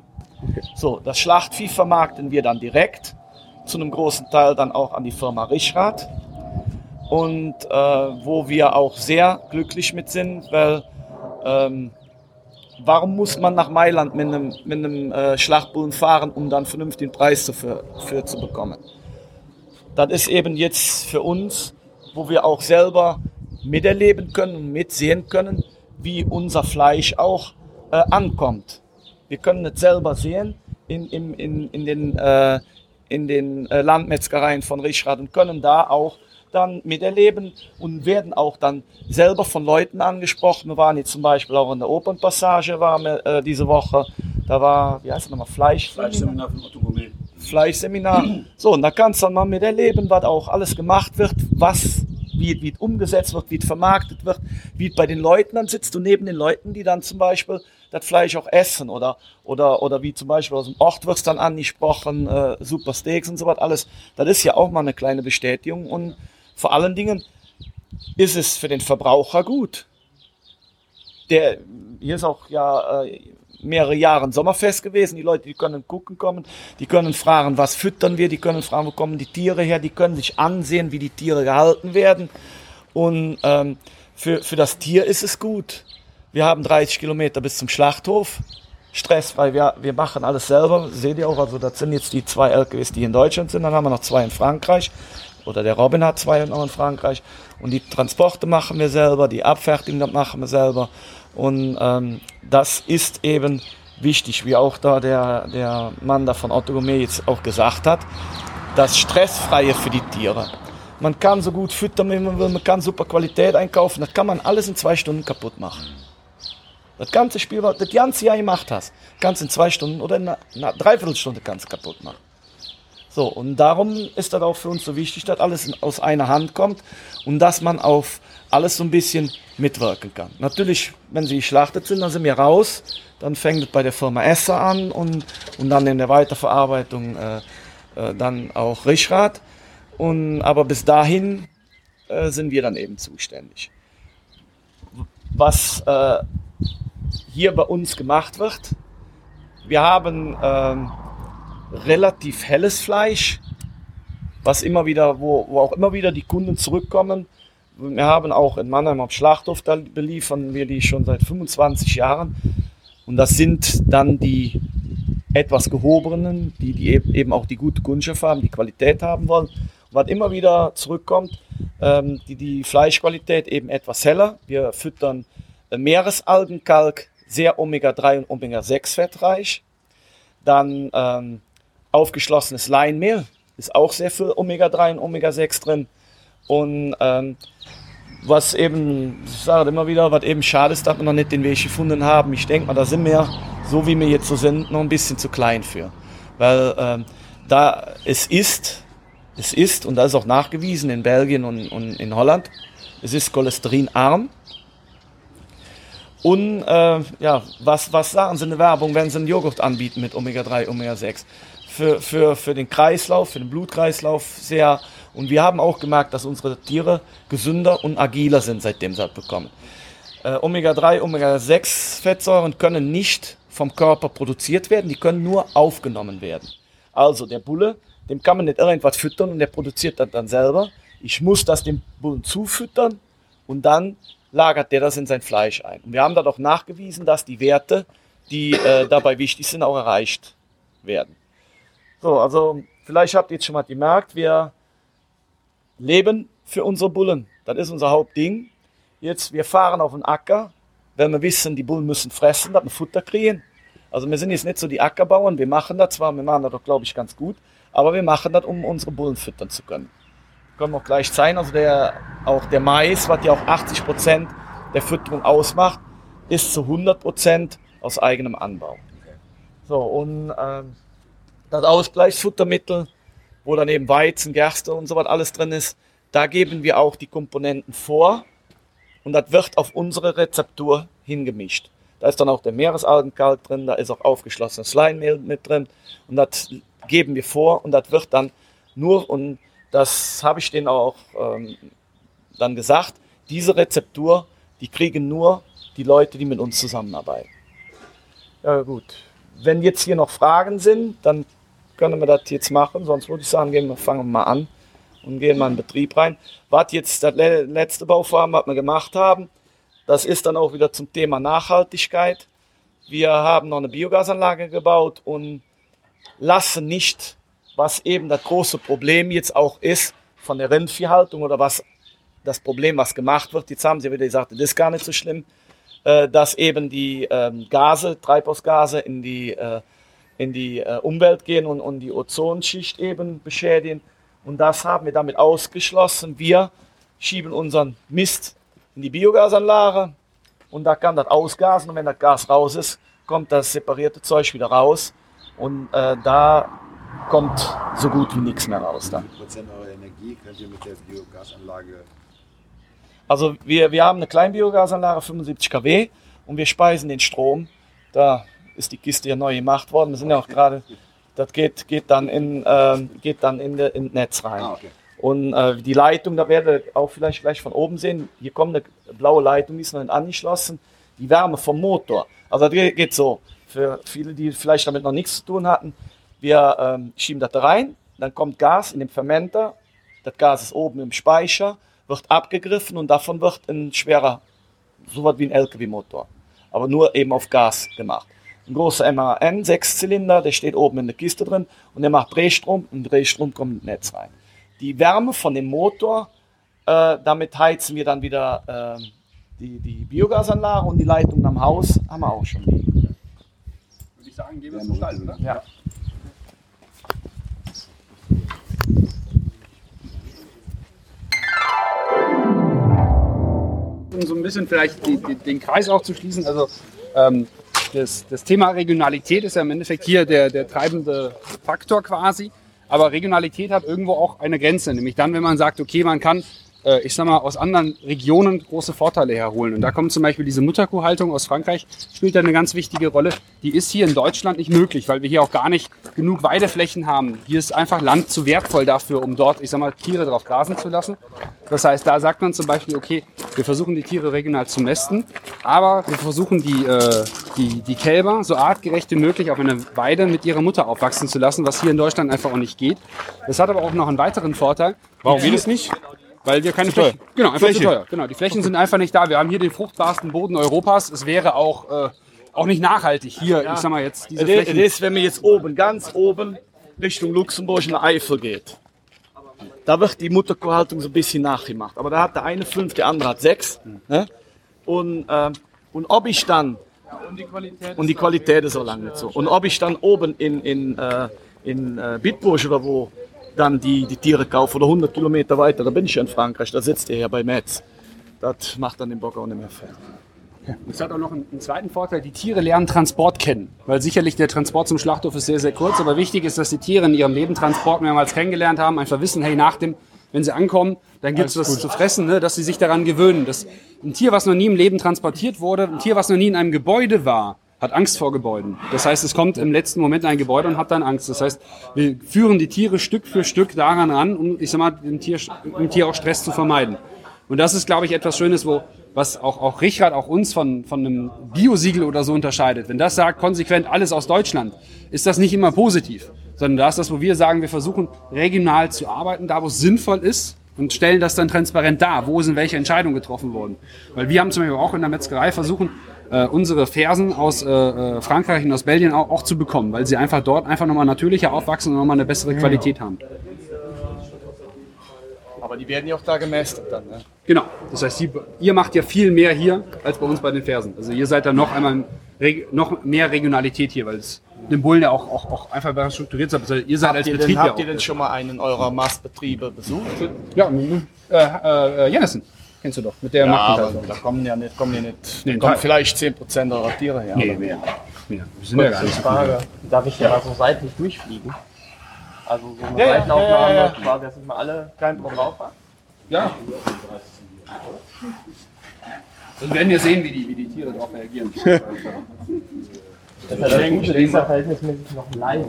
So, das Schlachtvieh vermarkten wir dann direkt, zu einem großen Teil dann auch an die Firma Richrath. und äh, wo wir auch sehr glücklich mit sind, weil ähm, warum muss man nach Mailand mit einem, mit einem äh, Schlachtbullen fahren, um dann vernünftigen Preis dafür, für zu bekommen? Das ist eben jetzt für uns, wo wir auch selber miterleben können und mitsehen können, wie unser Fleisch auch äh, ankommt. Wir können es selber sehen in, in, in, in den, äh, in den äh, Landmetzgereien von Richrad und können da auch dann miterleben und werden auch dann selber von Leuten angesprochen. Wir waren jetzt zum Beispiel auch in der Opernpassage waren wir, äh, diese Woche. Da war, wie heißt es nochmal, Fleisch? Fleischseminar von Otto Gourmet. Fleischseminar. So, und da kannst du dann mal miterleben, was auch alles gemacht wird, was, wie, wie es umgesetzt wird, wie es vermarktet wird, wie bei den Leuten dann sitzt du neben den Leuten, die dann zum Beispiel das Fleisch auch essen oder, oder, oder wie zum Beispiel aus dem Ort wird es dann angesprochen, äh, super Steaks und so was alles. Das ist ja auch mal eine kleine Bestätigung und vor allen Dingen ist es für den Verbraucher gut. Der, hier ist auch ja äh, mehrere Jahre ein Sommerfest gewesen. Die Leute, die können gucken kommen, die können fragen, was füttern wir, die können fragen, wo kommen die Tiere her, die können sich ansehen, wie die Tiere gehalten werden. Und ähm, für, für das Tier ist es gut. Wir haben 30 Kilometer bis zum Schlachthof. Stressfrei, wir, wir machen alles selber. Seht ihr auch, also das sind jetzt die zwei LKWs, die in Deutschland sind. Dann haben wir noch zwei in Frankreich oder der Robin hat zwei noch in Frankreich. Und die Transporte machen wir selber, die Abfertigung machen wir selber. Und ähm, das ist eben wichtig, wie auch da der, der Mann da von Otto Gourmet jetzt auch gesagt hat, das Stressfreie für die Tiere. Man kann so gut füttern, wie man will, man kann super Qualität einkaufen, das kann man alles in zwei Stunden kaputt machen. Das ganze Spiel, was du das ganze Jahr gemacht hast, kannst in zwei Stunden oder in einer, einer Dreiviertelstunde kannst kaputt machen. So, und darum ist das auch für uns so wichtig, dass alles aus einer Hand kommt und dass man auf alles so ein bisschen mitwirken kann. Natürlich, wenn sie geschlachtet sind, dann sind wir raus. Dann fängt es bei der Firma Esser an und, und dann in der Weiterverarbeitung äh, äh, dann auch Richrad. Und, aber bis dahin äh, sind wir dann eben zuständig. Was äh, hier bei uns gemacht wird, wir haben ähm, relativ helles Fleisch, was immer wieder, wo, wo auch immer wieder die Kunden zurückkommen. Wir haben auch in Mannheim am Schlachthof, da beliefern wir die schon seit 25 Jahren. Und das sind dann die etwas gehobenen, die, die eben auch die gute Kundschaft haben, die Qualität haben wollen. Und was immer wieder zurückkommt, ähm, die, die Fleischqualität eben etwas heller. Wir füttern Meeresalgenkalk, sehr Omega-3 und Omega-6 fettreich. Dann ähm, aufgeschlossenes Leinmehl, ist auch sehr viel Omega-3 und Omega-6 drin. Und ähm, was eben, ich sage immer wieder, was eben schade ist, dass wir noch nicht den Weg gefunden haben. Ich denke mal, da sind wir, so wie wir jetzt so sind, noch ein bisschen zu klein für. Weil ähm, da es ist, es ist, und das ist auch nachgewiesen in Belgien und, und in Holland, es ist cholesterinarm. Und äh, ja, was, was sagen sie in der Werbung, wenn sie einen Joghurt anbieten mit Omega-3, Omega-6? Für, für, für den Kreislauf, für den Blutkreislauf sehr. Und wir haben auch gemerkt, dass unsere Tiere gesünder und agiler sind, seitdem sie das bekommen. Äh, Omega-3, Omega-6 Fettsäuren können nicht vom Körper produziert werden, die können nur aufgenommen werden. Also der Bulle, dem kann man nicht irgendwas füttern und der produziert das dann selber. Ich muss das dem Bullen zufüttern und dann lagert der das in sein Fleisch ein. Und wir haben da doch nachgewiesen, dass die Werte, die äh, dabei wichtig sind, auch erreicht werden. So, also vielleicht habt ihr jetzt schon mal gemerkt, wir leben für unsere Bullen. Das ist unser Hauptding. Jetzt, wir fahren auf den Acker, wenn wir wissen, die Bullen müssen fressen, dass wir Futter kriegen. Also wir sind jetzt nicht so die Ackerbauern, wir machen das zwar, wir machen das doch, glaube ich, ganz gut, aber wir machen das, um unsere Bullen füttern zu können. Können wir auch gleich zeigen, also der, auch der Mais, was ja auch 80 Prozent der Fütterung ausmacht, ist zu 100 Prozent aus eigenem Anbau. So, und ähm, das Ausgleichsfuttermittel, wo dann eben Weizen, Gerste und so was alles drin ist, da geben wir auch die Komponenten vor und das wird auf unsere Rezeptur hingemischt. Da ist dann auch der Meeresalgenkalk drin, da ist auch aufgeschlossenes Leinmehl mit drin und das geben wir vor und das wird dann nur, und das habe ich denen auch ähm, dann gesagt, diese Rezeptur, die kriegen nur die Leute, die mit uns zusammenarbeiten. Ja gut, wenn jetzt hier noch Fragen sind, dann können wir das jetzt machen. Sonst würde ich sagen, gehen wir, fangen wir mal an und gehen mal in den Betrieb rein. Was jetzt das le- letzte Bauvorhaben, was wir gemacht haben, das ist dann auch wieder zum Thema Nachhaltigkeit. Wir haben noch eine Biogasanlage gebaut und lassen nicht, was eben das große Problem jetzt auch ist von der Rindviehhaltung oder was das Problem, was gemacht wird. Jetzt haben sie wieder gesagt, das ist gar nicht so schlimm, äh, dass eben die ähm, Gase, Treibhausgase in die, äh, in die äh, Umwelt gehen und, und die Ozonschicht eben beschädigen. Und das haben wir damit ausgeschlossen. Wir schieben unseren Mist in die Biogasanlage und da kann das ausgasen und wenn das Gas raus ist, kommt das separierte Zeug wieder raus und äh, da kommt so gut wie nichts mehr raus dann. Prozent eurer Energie könnt ihr mit der Biogasanlage Also wir, wir haben eine Kleinbiogasanlage, 75 kW, und wir speisen den Strom. Da ist die Kiste ja neu gemacht worden. Wir sind ja auch gerade, das geht, geht dann in, ähm, geht dann in, de, in das Netz rein. Ah, okay. Und äh, die Leitung, da werdet ihr auch vielleicht gleich von oben sehen. Hier kommt eine blaue Leitung, die ist noch nicht angeschlossen. Die Wärme vom Motor. Also das geht geht so. Für viele, die vielleicht damit noch nichts zu tun hatten. Wir ähm, schieben das da rein, dann kommt Gas in den Fermenter. Das Gas ist oben im Speicher, wird abgegriffen und davon wird ein schwerer, so was wie ein LKW-Motor. Aber nur eben auf Gas gemacht. Ein großer MAN, Sechszylinder, der steht oben in der Kiste drin und der macht Drehstrom und Drehstrom kommt ins Netz rein. Die Wärme von dem Motor, äh, damit heizen wir dann wieder äh, die, die Biogasanlage und die Leitungen am Haus haben wir auch schon liegen. Würde ich sagen, gehen wir zum Stall, oder? Ja. um so ein bisschen vielleicht die, die, den Kreis auch zu schließen, also ähm, das, das Thema Regionalität ist ja im Endeffekt hier der, der treibende Faktor quasi. Aber Regionalität hat irgendwo auch eine Grenze, nämlich dann, wenn man sagt, okay, man kann, ich sag mal, aus anderen Regionen große Vorteile herholen. Und da kommt zum Beispiel diese Mutterkuhhaltung aus Frankreich, spielt da eine ganz wichtige Rolle. Die ist hier in Deutschland nicht möglich, weil wir hier auch gar nicht genug Weideflächen haben. Hier ist einfach Land zu wertvoll dafür, um dort, ich sag mal, Tiere drauf grasen zu lassen. Das heißt, da sagt man zum Beispiel, okay, wir versuchen die Tiere regional zu mästen, aber wir versuchen die, äh, die, die Kälber so artgerecht wie möglich auf einer Weide mit ihrer Mutter aufwachsen zu lassen, was hier in Deutschland einfach auch nicht geht. Das hat aber auch noch einen weiteren Vorteil. Warum geht es nicht? Weil wir keine Flächen. Genau, einfach zu teuer. Genau, die Flächen sind einfach nicht da. Wir haben hier den fruchtbarsten Boden Europas. Es wäre auch, äh, auch nicht nachhaltig hier, ich sag mal jetzt, diese Das Flächen. ist, wenn man jetzt oben, ganz oben Richtung Luxemburg in der Eifel geht. Da wird die Mutterkuhhaltung so ein bisschen nachgemacht. Aber da hat der eine fünf, der andere hat sechs. Ne? Und, ähm, und ob ich dann. Und die Qualität ist auch lange nicht so. Und ob ich dann oben in, in, äh, in äh, Bitburg oder wo dann die, die Tiere kaufe oder 100 Kilometer weiter, da bin ich ja in Frankreich, da sitzt der ja bei Metz. Das macht dann den Bock auch nicht mehr fett. Es hat auch noch einen, einen zweiten Vorteil, die Tiere lernen Transport kennen. Weil sicherlich der Transport zum Schlachthof ist sehr, sehr kurz, aber wichtig ist, dass die Tiere in ihrem Leben Transport mehrmals kennengelernt haben, einfach wissen, hey, nach dem, wenn sie ankommen, dann gibt es was zu fressen, ne, dass sie sich daran gewöhnen. Das, ein Tier, was noch nie im Leben transportiert wurde, ein Tier, was noch nie in einem Gebäude war, hat Angst vor Gebäuden. Das heißt, es kommt im letzten Moment in ein Gebäude und hat dann Angst. Das heißt, wir führen die Tiere Stück für Stück daran ran, um, ich sag mal, dem Tier, dem Tier auch Stress zu vermeiden. Und das ist, glaube ich, etwas Schönes, wo, was auch, auch Richard, auch uns von, von einem Biosiegel oder so unterscheidet. Wenn das sagt, konsequent alles aus Deutschland, ist das nicht immer positiv. Sondern da ist das, wo wir sagen, wir versuchen regional zu arbeiten, da wo es sinnvoll ist und stellen das dann transparent dar, wo sind welche Entscheidungen getroffen worden. Weil wir haben zum Beispiel auch in der Metzgerei versuchen, äh, unsere Fersen aus äh, äh, Frankreich und aus Belgien auch, auch zu bekommen, weil sie einfach dort einfach nochmal natürlicher aufwachsen und nochmal eine bessere Qualität haben. Aber die werden ja auch da gemästet dann. Ne? Genau. Das heißt, Sie, ihr macht ja viel mehr hier als bei uns bei den Fersen. Also ihr seid da noch einmal noch mehr Regionalität hier, weil es den Bullen ja auch, auch, auch einfach besser strukturiert ist. Also ihr seid als Habt ihr, Betrieb denn, habt ihr denn schon mal einen eurer Mastbetriebe besucht? Ja, äh, äh, Jennissen. Kennst du doch, mit der Ja, aber Markenhaltung. da kommen ja nicht, kommen ja nicht Nee, da kommen vielleicht 10% eurer Tiere her. Nee, mehr. mehr. Wir sind ja gar nicht. Frage, darf ich hier mal so seitlich durchfliegen? Also so eine Ja, ja, Seitenaufnahme, ja, ja. quasi, dass ich mal alle kleinen drauf habe. Ja. Dann werden wir sehen, wie die, wie die Tiere darauf reagieren. Das ist ja das Gute, die ist ja verhältnismäßig noch leise.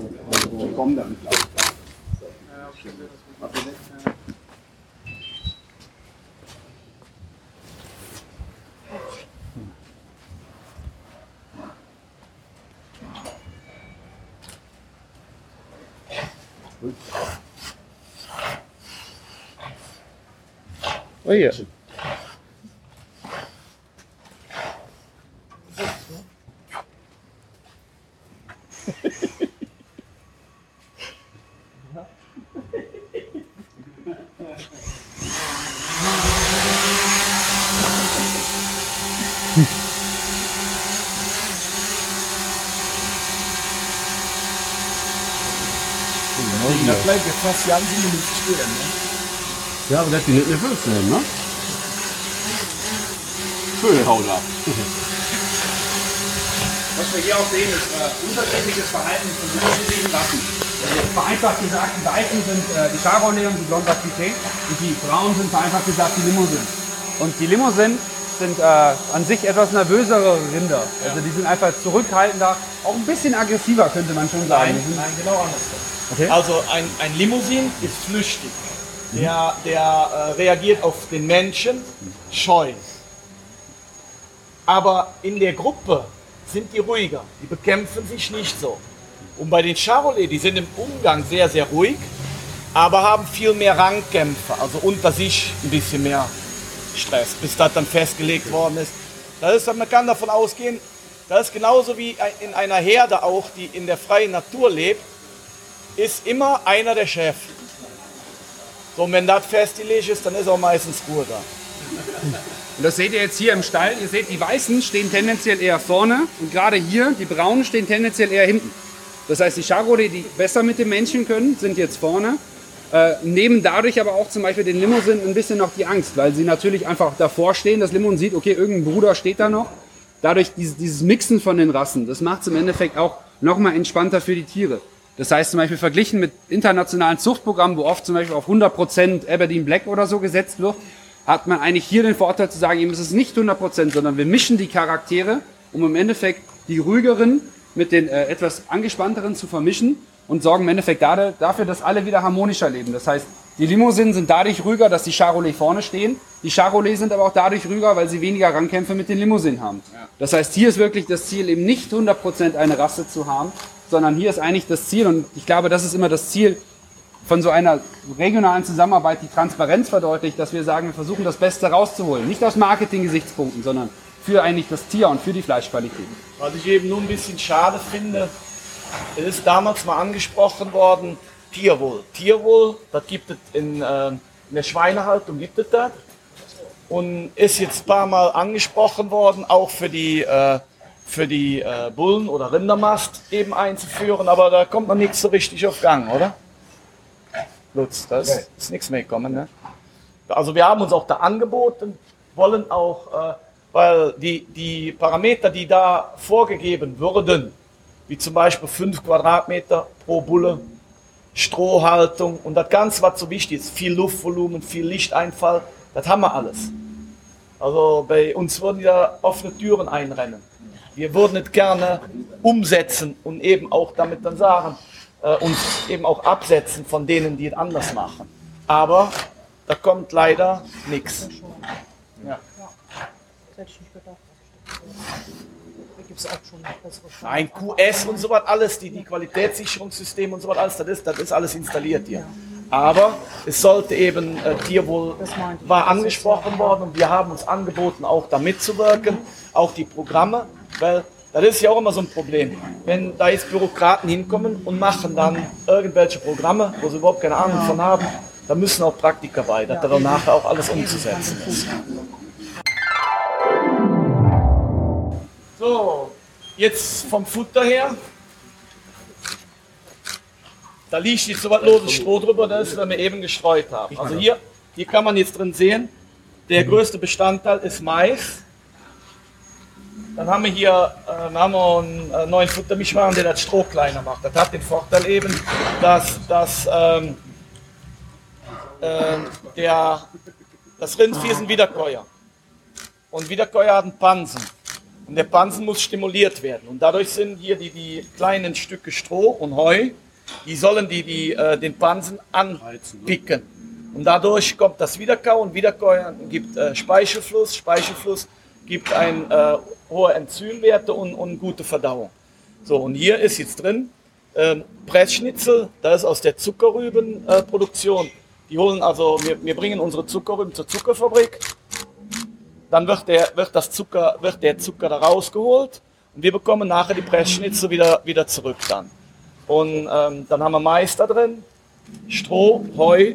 Die kommen dann. Oh ja. Das bleibt jetzt fast ganz Minuten stehen. Ne? Ja, aber das die nicht mehr fünf nehmen, ne? Schön haut ab. Was wir hier auch sehen, ist äh, unterschiedliches Verhalten von unterschiedlichen Rassen. Also vereinfacht gesagt, die Weißen sind äh, die Charolais und die Blonde Aquitaine und die Braunen sind vereinfacht gesagt die Limousin. Und die Limousin sind äh, an sich etwas nervösere Rinder. Also die sind einfach zurückhaltender, auch ein bisschen aggressiver könnte man schon sagen. Die sind- Nein, genau andersrum. Also ein, ein Limousin ist flüchtig. Der, der äh, reagiert auf den Menschen scheu. Aber in der Gruppe sind die ruhiger. Die bekämpfen sich nicht so. Und bei den Charolais, die sind im Umgang sehr, sehr ruhig, aber haben viel mehr Rangkämpfe, also unter sich ein bisschen mehr Stress, bis das dann festgelegt worden ist. Das ist, man kann davon ausgehen, das ist genauso wie in einer Herde auch, die in der freien Natur lebt, ist immer einer der Chef. So, und wenn das festgelegt ist, dann ist auch meistens Ruhe da. Und das seht ihr jetzt hier im Stall. Ihr seht, die Weißen stehen tendenziell eher vorne und gerade hier, die Braunen stehen tendenziell eher hinten. Das heißt, die Charolais, die besser mit dem Menschen können, sind jetzt vorne. Äh, nehmen dadurch aber auch zum Beispiel den Limousin ein bisschen noch die Angst, weil sie natürlich einfach davor stehen. Das Limousin sieht, okay, irgendein Bruder steht da noch. Dadurch dieses, dieses Mixen von den Rassen, das macht es im Endeffekt auch nochmal entspannter für die Tiere. Das heißt zum Beispiel verglichen mit internationalen Zuchtprogrammen, wo oft zum Beispiel auf 100% Aberdeen Black oder so gesetzt wird, hat man eigentlich hier den Vorteil zu sagen, eben es ist nicht 100%, sondern wir mischen die Charaktere, um im Endeffekt die ruhigeren mit den äh, etwas angespannteren zu vermischen und sorgen im Endeffekt dafür, dass alle wieder harmonischer leben. Das heißt, die Limousinen sind dadurch ruhiger, dass die Charolais vorne stehen. Die Charolais sind aber auch dadurch ruhiger, weil sie weniger Rangkämpfe mit den Limousinen haben. Das heißt, hier ist wirklich das Ziel, eben nicht 100% eine Rasse zu haben, sondern hier ist eigentlich das Ziel, und ich glaube, das ist immer das Ziel von so einer regionalen Zusammenarbeit, die Transparenz verdeutlicht, dass wir sagen, wir versuchen das Beste rauszuholen. Nicht aus Marketing-Gesichtspunkten, sondern für eigentlich das Tier und für die Fleischqualität. Was ich eben nur ein bisschen schade finde, es ist damals mal angesprochen worden, Tierwohl. Tierwohl, das gibt es in, äh, in der Schweinehaltung, gibt es das. Und ist jetzt ein paar Mal angesprochen worden, auch für die, äh, für die äh, Bullen- oder Rindermast eben einzuführen, aber da kommt noch nichts so richtig auf Gang, oder? Lutz, da ist, ist nichts mehr gekommen. Ne? Also wir haben uns auch da angeboten, wollen auch, äh, weil die, die Parameter, die da vorgegeben würden, wie zum Beispiel 5 Quadratmeter pro Bulle, Strohhaltung und das Ganze, was so wichtig ist, viel Luftvolumen, viel Lichteinfall, das haben wir alles. Also bei uns würden ja offene Türen einrennen. Wir würden es gerne umsetzen und eben auch damit dann sagen, äh, uns eben auch absetzen von denen, die es anders machen. Aber da kommt leider nichts. Ja. Nein, QS und so was alles, die, die Qualitätssicherungssysteme und so was alles, das ist, das ist alles installiert hier. Aber es sollte eben, äh, Tierwohl war angesprochen worden und wir haben uns angeboten, auch da mitzuwirken, auch die Programme, weil das ist ja auch immer so ein Problem. Wenn da jetzt Bürokraten hinkommen und machen dann irgendwelche Programme, wo sie überhaupt keine Ahnung von haben, da müssen auch Praktiker bei, dass da dann nachher auch alles umzusetzen ist. So, jetzt vom Futter her. Da liegt jetzt so was loses Stroh drüber, das wir eben gestreut haben. Also hier, hier kann man jetzt drin sehen, der größte Bestandteil ist Mais. Dann haben wir hier äh, haben wir einen äh, neuen Futtermischwagen, der das Stroh kleiner macht. Das hat den Vorteil eben, dass, dass ähm, ähm, der, das Rindvieh ist ein Wiederkäuer. Und Wiederkäuer hat einen Pansen. Und der Pansen muss stimuliert werden. Und dadurch sind hier die, die kleinen Stücke Stroh und Heu, die sollen die, die, äh, den Pansen anpicken. Und dadurch kommt das Wiederkauen. Wiederkauen gibt äh, Speichelfluss. Speichelfluss gibt ein, äh, hohe Enzymwerte und, und gute Verdauung. So, und hier ist jetzt drin ähm, Pressschnitzel, das ist aus der Zuckerrübenproduktion. Die holen also, wir, wir bringen unsere Zucker rüber zur Zuckerfabrik. Dann wird der, wird, das Zucker, wird der Zucker da rausgeholt und wir bekommen nachher die Pressschnitzel wieder, wieder zurück dann. Und ähm, dann haben wir Mais da drin, Stroh, Heu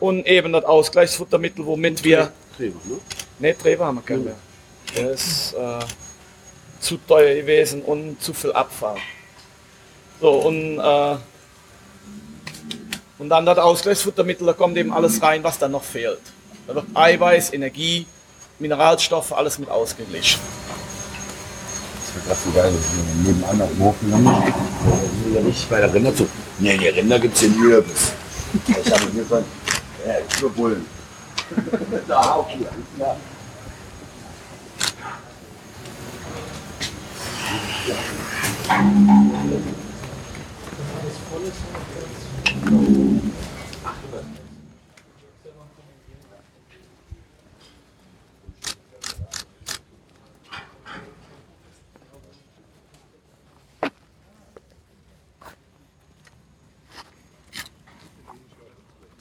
und eben das Ausgleichsfuttermittel, womit wir. Treber, ne? Ne, Treber haben wir keinen mehr. Ist äh, zu teuer gewesen und zu viel Abfall. So, und, äh, und dann das Ausgleichsfuttermittel, da kommt eben alles rein, was dann noch fehlt. Da wird Eiweiß, Energie, Mineralstoffe, alles mit ausgeglichen. Das ist geil, dass wir nebenan auf dem Hof gegangen sind. Ja nicht bei der Rinderzucht. Nee, die Rinder gibt es in nirgends. Ich habe mir gesagt, ja, ich nur Bullen. da, okay, alles klar.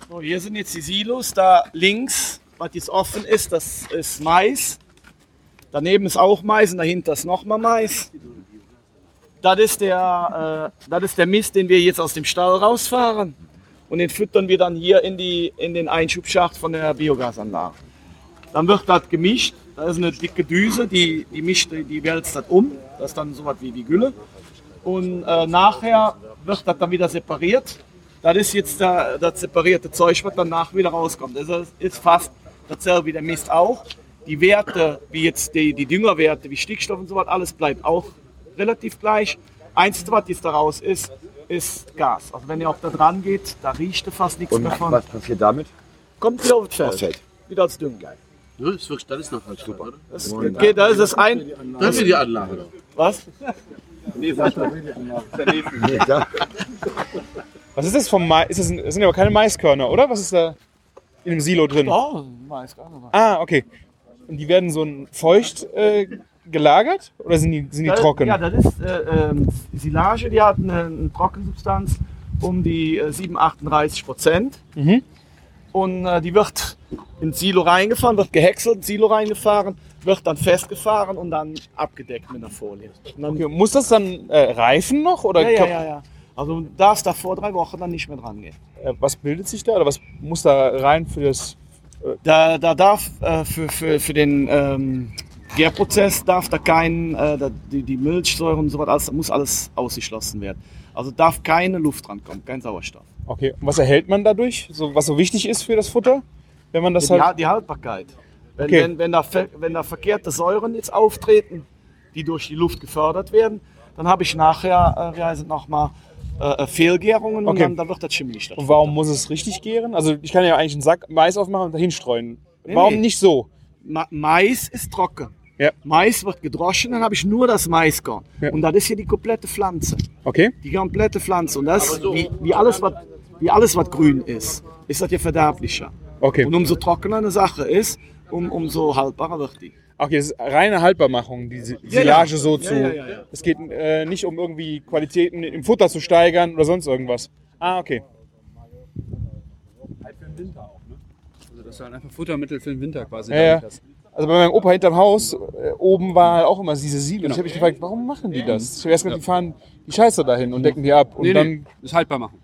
So, hier sind jetzt die Silos. Da links, was jetzt offen ist, das ist Mais. Daneben ist auch Mais und dahinter ist nochmal Mais. Das ist, der, äh, das ist der Mist, den wir jetzt aus dem Stall rausfahren. Und den füttern wir dann hier in, die, in den Einschubschacht von der Biogasanlage. Dann wird das gemischt. Da ist eine dicke Düse, die, die mischt, die wälzt das um. Das ist dann so was wie die Gülle. Und äh, nachher wird das dann wieder separiert. Das ist jetzt das separierte Zeug, was danach wieder rauskommt. Das ist fast dasselbe wie der Mist auch. Die Werte, wie jetzt die, die Düngerwerte, wie Stickstoff und so was, alles bleibt auch relativ gleich. Einzige, was jetzt daraus ist, ist Gas. Also wenn ihr auch da dran geht, da riecht ihr fast nichts Und mehr von. was passiert damit? Kommt wieder aufs Feld. Aufs Feld. Wieder als Dünger. Ja, das, ist wirklich, das ist noch halt super. Das geht, da ist es ein. Das ist die Anlage. Was? Nee, klar. Was ist das vom Mais? Ist das, ein, das sind aber keine Maiskörner, oder? Was ist da in dem Silo drin? Oh, Mais, gar nicht. Ah, okay. Und die werden so ein feucht äh, gelagert oder sind die, sind die Das- trocken? Ja, das ist äh, ähm, Silage, die hat eine, eine Trockensubstanz um die äh, 7, 38 Prozent. Mhm. Und äh, die wird ins Silo reingefahren, wird gehäckselt, ins Silo reingefahren, wird dann festgefahren und dann abgedeckt mit einer Folie. Okay, muss das dann äh, reifen noch? Oder ja, ja, ja, ja. Also du darfst da vor drei Wochen dann nicht mehr dran gehen. Äh, was bildet sich da oder was muss da rein für das? Da, da darf äh, für, für, für den ähm, Gärprozess darf da kein, äh, da, die, die Milchsäure und so was, alles, da muss alles ausgeschlossen werden. Also darf keine Luft dran kommen, kein Sauerstoff. Okay, und was erhält man dadurch? So, was so wichtig ist für das Futter? Wenn man das die, halt. die Haltbarkeit. Wenn, Okay. wenn, wenn, da, wenn da verkehrte Säuren jetzt auftreten, die durch die Luft gefördert werden, dann habe ich nachher, äh, wie heißt es nochmal, äh, äh, Fehlgärungen und Okay. dann, dann wird das schimmelig. Das Und warum muss es richtig gären? Also ich kann ja eigentlich einen Sack Mais aufmachen und dahin streuen. Nee, warum nee. nicht so? Ma Mais ist trocken. Ja. Mais wird gedroschen, dann habe ich nur das Maiskorn. Ja. Und das ist hier die komplette Pflanze. Okay? Die komplette Pflanze. Und das, wie, wie, alles, was, wie alles, was grün ist, ist das hier verderblicher. Okay. Und umso trockener eine Sache ist, um, umso haltbarer wird die. Okay, das ist reine Haltbarmachung, die Silage ja. so zu. ja, ja, ja. Es geht äh, nicht um irgendwie Qualitäten im Futter zu steigern oder sonst irgendwas. Ah, okay. Also das ist halt einfach Futtermittel für den Winter quasi. Ja, das- Also bei meinem Opa hinterm Haus, äh, oben war halt auch immer diese Silos. Genau. Ich habe mich gefragt, warum machen die das? Ich habe erst gedacht, die fahren die Scheiße dahin und decken die ab. Und Nee, dann, nee, ist haltbar machen.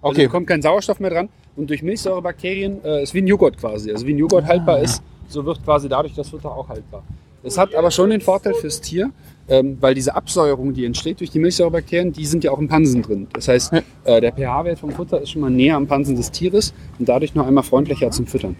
Also okay. da kommt kein Sauerstoff mehr dran und durch Milchsäurebakterien äh, ist wie ein Joghurt quasi. Also wie ein Joghurt haltbar ist, so wird quasi dadurch das Futter auch haltbar. Es hat aber schon den Vorteil fürs Tier, ähm, weil diese Absäuerung, die entsteht durch die Milchsäurebakterien, die sind ja auch im Pansen drin. Das heißt, äh, der pH-Wert vom Futter ist schon mal näher am Pansen des Tieres und dadurch noch einmal freundlicher zum Füttern.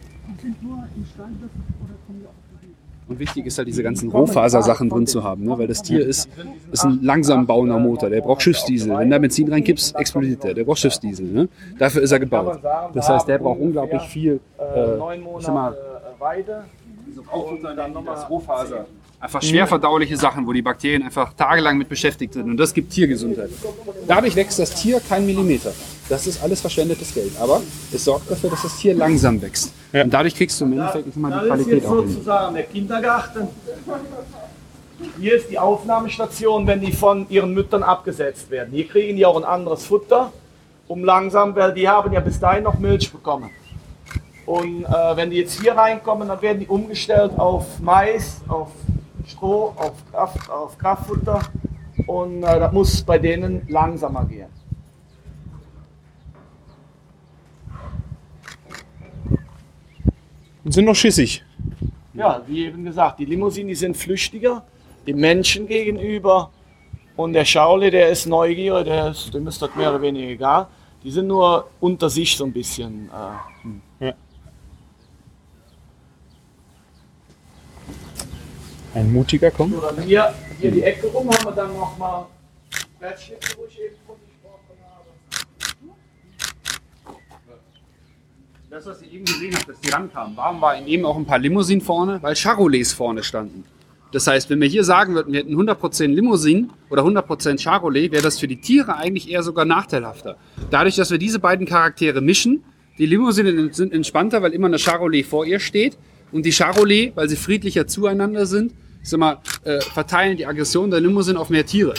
Und wichtig ist halt diese ganzen Rohfasersachen drin zu haben, ne? weil das Tier ist, ist ein langsam bauender Motor. Der braucht Schiffsdiesel. Wenn da Benzin reinkippst, explodiert der. Der braucht Schiffsdiesel. Ne? Dafür ist er gebaut. Das heißt, der braucht unglaublich viel. Äh, neun ich sag mal, Monate äh, Weide. das Rohfaser. Einfach schwer verdauliche Sachen, wo die Bakterien einfach tagelang mit beschäftigt sind. Und das gibt Tiergesundheit. Dadurch wächst das Tier kein Millimeter. Das ist alles verschwendetes Geld. Aber es sorgt dafür, dass das Tier langsam wächst. Und dadurch kriegst du im Endeffekt nicht mal die Das ist Qualität jetzt auch hin. sozusagen der Kindergarten. Hier ist die Aufnahmestation, wenn die von ihren Müttern abgesetzt werden. Hier kriegen die auch ein anderes Futter, um langsam, weil die haben ja bis dahin noch Milch bekommen. Und äh, wenn die jetzt hier reinkommen, dann werden die umgestellt auf Mais, auf Stroh, auf, Kraft, auf Kraftfutter. Und äh, das muss bei denen langsamer gehen. Und sind noch schissig. Ja, wie eben gesagt, die Limousinen die sind flüchtiger, dem Menschen gegenüber. Und der Schaule, der ist neugierig, der ist, dem ist das mehr oder weniger egal. Die sind nur unter sich so ein bisschen. Äh, Ein mutiger kommt. dann hier, hier die Ecke rum haben wir dann nochmal Quetschnitze, wo ich eben von gesprochen habe. Das, was ihr eben gesehen habt, dass die rankamen, warum war in eben auch ein paar Limousinen vorne? Weil Charolais vorne standen. Das heißt, wenn wir hier sagen würden, wir hätten 100% Limousinen oder 100% Charolais, wäre das für die Tiere eigentlich eher sogar nachteilhafter. Dadurch, dass wir diese beiden Charaktere mischen, die Limousinen sind entspannter, weil immer eine Charolais vor ihr steht und die Charolais, weil sie friedlicher zueinander sind, sag mal, äh, verteilen die Aggression der Limousine auf mehr Tiere.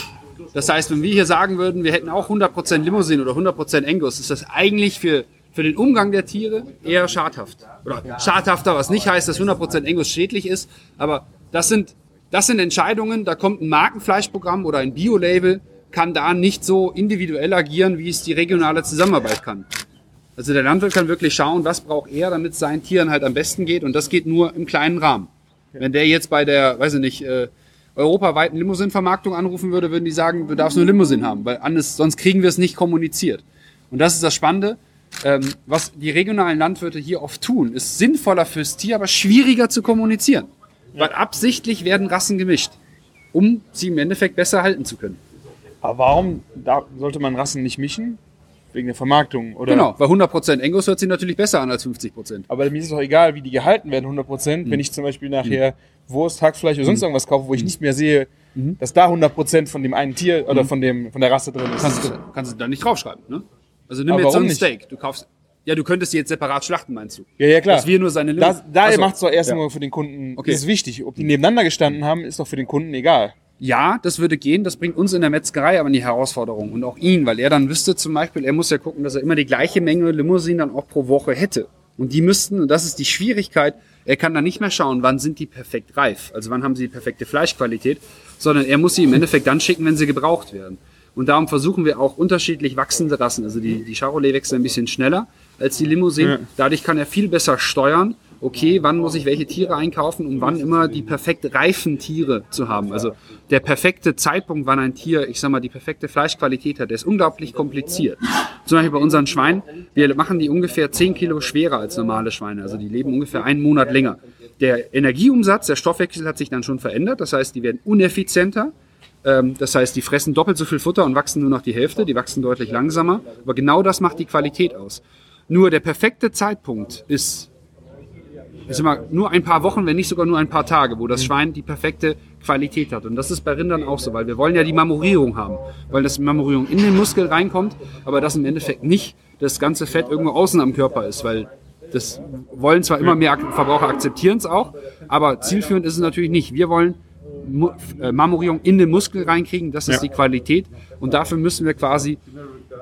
Das heißt, wenn wir hier sagen würden, wir hätten auch 100% Limousine oder 100% Angus, ist das eigentlich für, für den Umgang der Tiere eher schadhaft. Oder schadhafter, was nicht heißt, dass 100% Angus schädlich ist, aber das sind, das sind Entscheidungen, da kommt ein Markenfleischprogramm oder ein Bio-Label, kann da nicht so individuell agieren, wie es die regionale Zusammenarbeit kann. Also der Landwirt kann wirklich schauen, was braucht er, damit es seinen Tieren halt am besten geht und das geht nur im kleinen Rahmen. Wenn der jetzt bei der, weiß ich nicht, äh, europaweiten Limousinenvermarktung anrufen würde, würden die sagen, du darfst nur Limousin haben, weil anders, sonst kriegen wir es nicht kommuniziert. Und das ist das Spannende. Ähm, was die regionalen Landwirte hier oft tun, ist sinnvoller fürs Tier, aber schwieriger zu kommunizieren. Weil absichtlich werden Rassen gemischt, um sie im Endeffekt besser halten zu können. Aber warum sollte man Rassen nicht mischen? Wegen der Vermarktung, oder? Genau, weil 100% Angus hört sich natürlich besser an als 50%. Aber mir ist es doch egal, wie die gehalten werden, 100%. Wenn ich zum Beispiel nachher Wurst, Hackfleisch oder sonst irgendwas kaufe, wo ich nicht mehr sehe, dass da 100% von dem einen Tier oder von, dem, von der Rasse drin ist. Kannst du, kannst du da nicht draufschreiben, ne? Also nimm Aber jetzt so ein nicht? Steak. Du kaufst. Ja, du könntest die jetzt separat schlachten, meinst du? Ja, ja, klar. Dass wir nur seine Da, Lim- da Ach so. macht es doch erst Ja. nur für den Kunden, Okay. das ist wichtig. Ob die nebeneinander gestanden haben, ist doch für den Kunden egal. Ja, das würde gehen. Das bringt uns in der Metzgerei aber in die Herausforderung. Und auch ihn, weil er dann wüsste zum Beispiel, er muss ja gucken, dass er immer die gleiche Menge Limousinen dann auch pro Woche hätte. Und die müssten, und das ist die Schwierigkeit, er kann dann nicht mehr schauen, wann sind die perfekt reif. Also wann haben sie die perfekte Fleischqualität, sondern er muss sie im Endeffekt dann schicken, wenn sie gebraucht werden. Und darum versuchen wir auch unterschiedlich wachsende Rassen. Also die, die Charolais wechseln ein bisschen schneller als die Limousinen. Dadurch kann er viel besser steuern, okay, wann muss ich welche Tiere einkaufen, um wann immer die perfekt reifen Tiere zu haben. Also der perfekte Zeitpunkt, wann ein Tier, ich sag mal, die perfekte Fleischqualität hat, der ist unglaublich kompliziert. Zum Beispiel bei unseren Schweinen, wir machen die ungefähr 10 Kilo schwerer als normale Schweine. Also die leben ungefähr einen Monat länger. Der Energieumsatz, der Stoffwechsel hat sich dann schon verändert. Das heißt, die werden uneffizienter. Ähm, Das heißt, die fressen doppelt so viel Futter und wachsen nur noch die Hälfte. Die wachsen deutlich langsamer. Aber genau das macht die Qualität aus. Nur der perfekte Zeitpunkt ist ich sag mal, nur ein paar Wochen, wenn nicht sogar nur ein paar Tage, wo das Schwein die perfekte Qualität hat. Und das ist bei Rindern auch so, weil wir wollen ja die Marmorierung haben, weil das Marmorierung in den Muskel reinkommt, aber das im Endeffekt nicht das ganze Fett irgendwo außen am Körper ist, weil das wollen zwar immer mehr Verbraucher akzeptieren es auch, aber zielführend ist es natürlich nicht. Wir wollen äh, Marmorierung in den Muskel reinkriegen, das ist die Qualität und dafür müssen wir quasi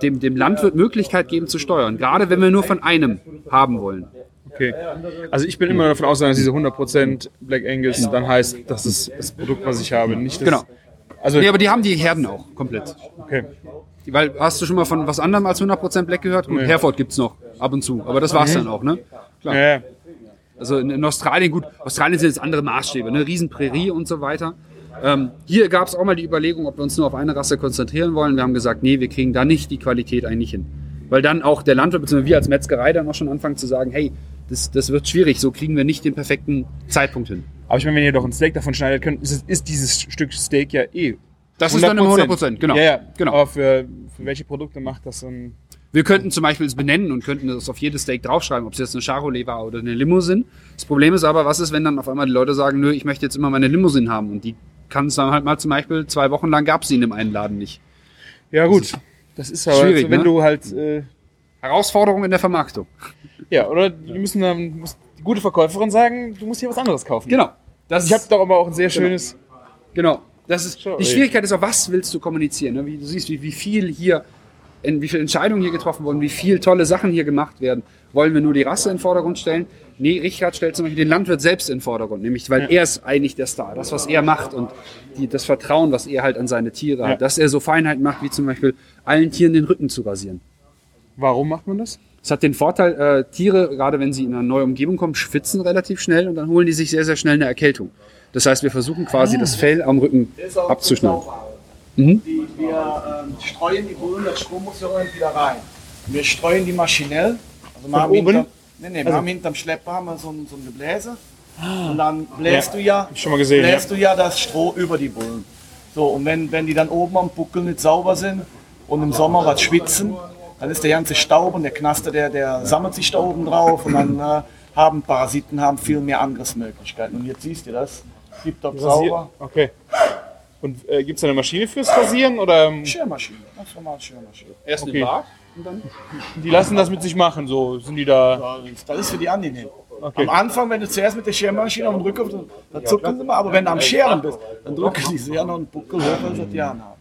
dem, dem Landwirt Möglichkeit geben zu steuern, gerade wenn wir nur von einem haben wollen. Okay. Also ich bin immer davon ausgegangen, dass diese 100% Black Angus dann heißt, das ist das Produkt, was ich habe. Nicht das, Genau. Also, Nee, aber die haben die Herden auch komplett. okay. Die- Weil hast du schon mal von was anderem als 100% Black gehört? Gut, Hereford gibt's noch ab und zu, aber das war's dann auch, ne? Klar. Ja. Also in, in Australien, gut, Australien sind jetzt andere Maßstäbe, ne? Riesenprärie und so weiter. Ähm, hier gab's auch mal die Überlegung, ob wir uns nur auf eine Rasse konzentrieren wollen. Wir haben gesagt, nee, wir kriegen da nicht die Qualität eigentlich hin. Weil dann auch der Landwirt, beziehungsweise wir als Metzgerei dann auch schon anfangen zu sagen, hey, das, das wird schwierig, so kriegen wir nicht den perfekten Zeitpunkt hin. Aber ich meine, wenn ihr doch ein Steak davon schneidet könnt, ist, ist dieses Stück Steak ja eh. Das ist dann immer 100%, genau. Ja, ja. Genau. Aber für, für welche Produkte macht das so ein. Wir könnten zum Beispiel es benennen und könnten das auf jedes Steak draufschreiben, ob es jetzt eine Charolais war oder eine Limousine. Das Problem ist aber, was ist, wenn dann auf einmal die Leute sagen, nö, ich möchte jetzt immer meine Limousine haben und die kann es dann halt mal zum Beispiel zwei Wochen lang gab es sie in dem einen Laden nicht. Ja, gut. Das ist aber, schwierig, also, wenn ne? du halt. Äh, Herausforderung in der Vermarktung. ja, oder die müssen dann. Muss die gute Verkäuferin sagen, du musst hier was anderes kaufen. Genau. Das Ich habe doch aber auch ein sehr schönes. Genau. Das ist, die Schwierigkeit ist auch, was willst du kommunizieren? Ne? Wie du siehst, wie, wie viel hier in, wie viele Entscheidungen hier getroffen wurden, wie viele tolle Sachen hier gemacht werden. Wollen wir nur die Rasse in den Vordergrund stellen? Nee, Richard stellt zum Beispiel den Landwirt selbst in den Vordergrund, nämlich weil er ist eigentlich der Star, das, was er macht und die, das Vertrauen, was er halt an seine Tiere hat, dass er so Feinheiten macht, wie zum Beispiel allen Tieren den Rücken zu rasieren. Warum macht man das? Es hat den Vorteil, äh, Tiere, gerade wenn sie in eine neue Umgebung kommen, schwitzen relativ schnell und dann holen die sich sehr, sehr schnell eine Erkältung. Das heißt, wir versuchen quasi das Fell am Rücken abzuschneiden. Mhm. Die, wir ähm, streuen die Bullen, das Strom muss ja irgendwie wieder rein. Wir streuen die maschinell. Also haben oben? Nee, nee, wir haben hinterm Schlepper haben wir so ein, so ein Gebläse. Und dann bläst du ja, schon mal gesehen, bläst du ja das Stroh über die Bullen. So, und wenn, wenn die dann oben am Buckel nicht sauber sind und im Sommer was schwitzen, dann ist der ganze Staub und der Knaster, der, der sammelt sich da oben drauf und dann äh, haben Parasiten haben viel mehr Angriffsmöglichkeiten. Und jetzt siehst du das, gibt doch sauber. Okay. Und äh, gibt es da eine Maschine fürs Rasieren oder ähm, Schermaschine, ganz normal Schermaschine. Erst Okay. den Bart und dann die lassen das mit sich machen? So sind die da? Das ist für die angenehm. Am Anfang, wenn du zuerst mit der Schermaschine auf den Rücken, dann zucken sie mal, aber wenn du am Scheren bist, dann drücken die sehr noch einen Buckel hoch, als sie die anhaben.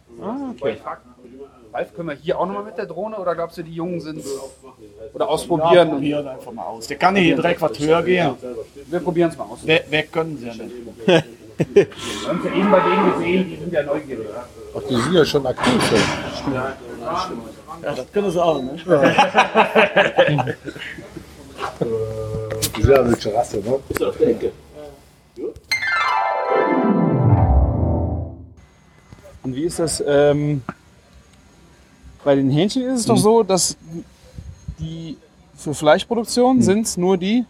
Ralf, können wir hier auch nochmal mit der Drohne oder glaubst du, die Jungen sind oder ausprobieren? Probieren einfach mal aus. Der kann hier direkt was höher gehen. wir probieren es mal aus. Weg, weg können sie ja nicht. Wir haben es ja eben bei denen gesehen, die sind ja neugierig. Ach, die sind ja schon aktiv. schon. Ja, das können sie auch, ne? Die sind ja eine Terrasse, ne? Und wie ist das? Ähm, bei den Hähnchen ist es doch so, dass die für Fleischproduktion sind es nur die.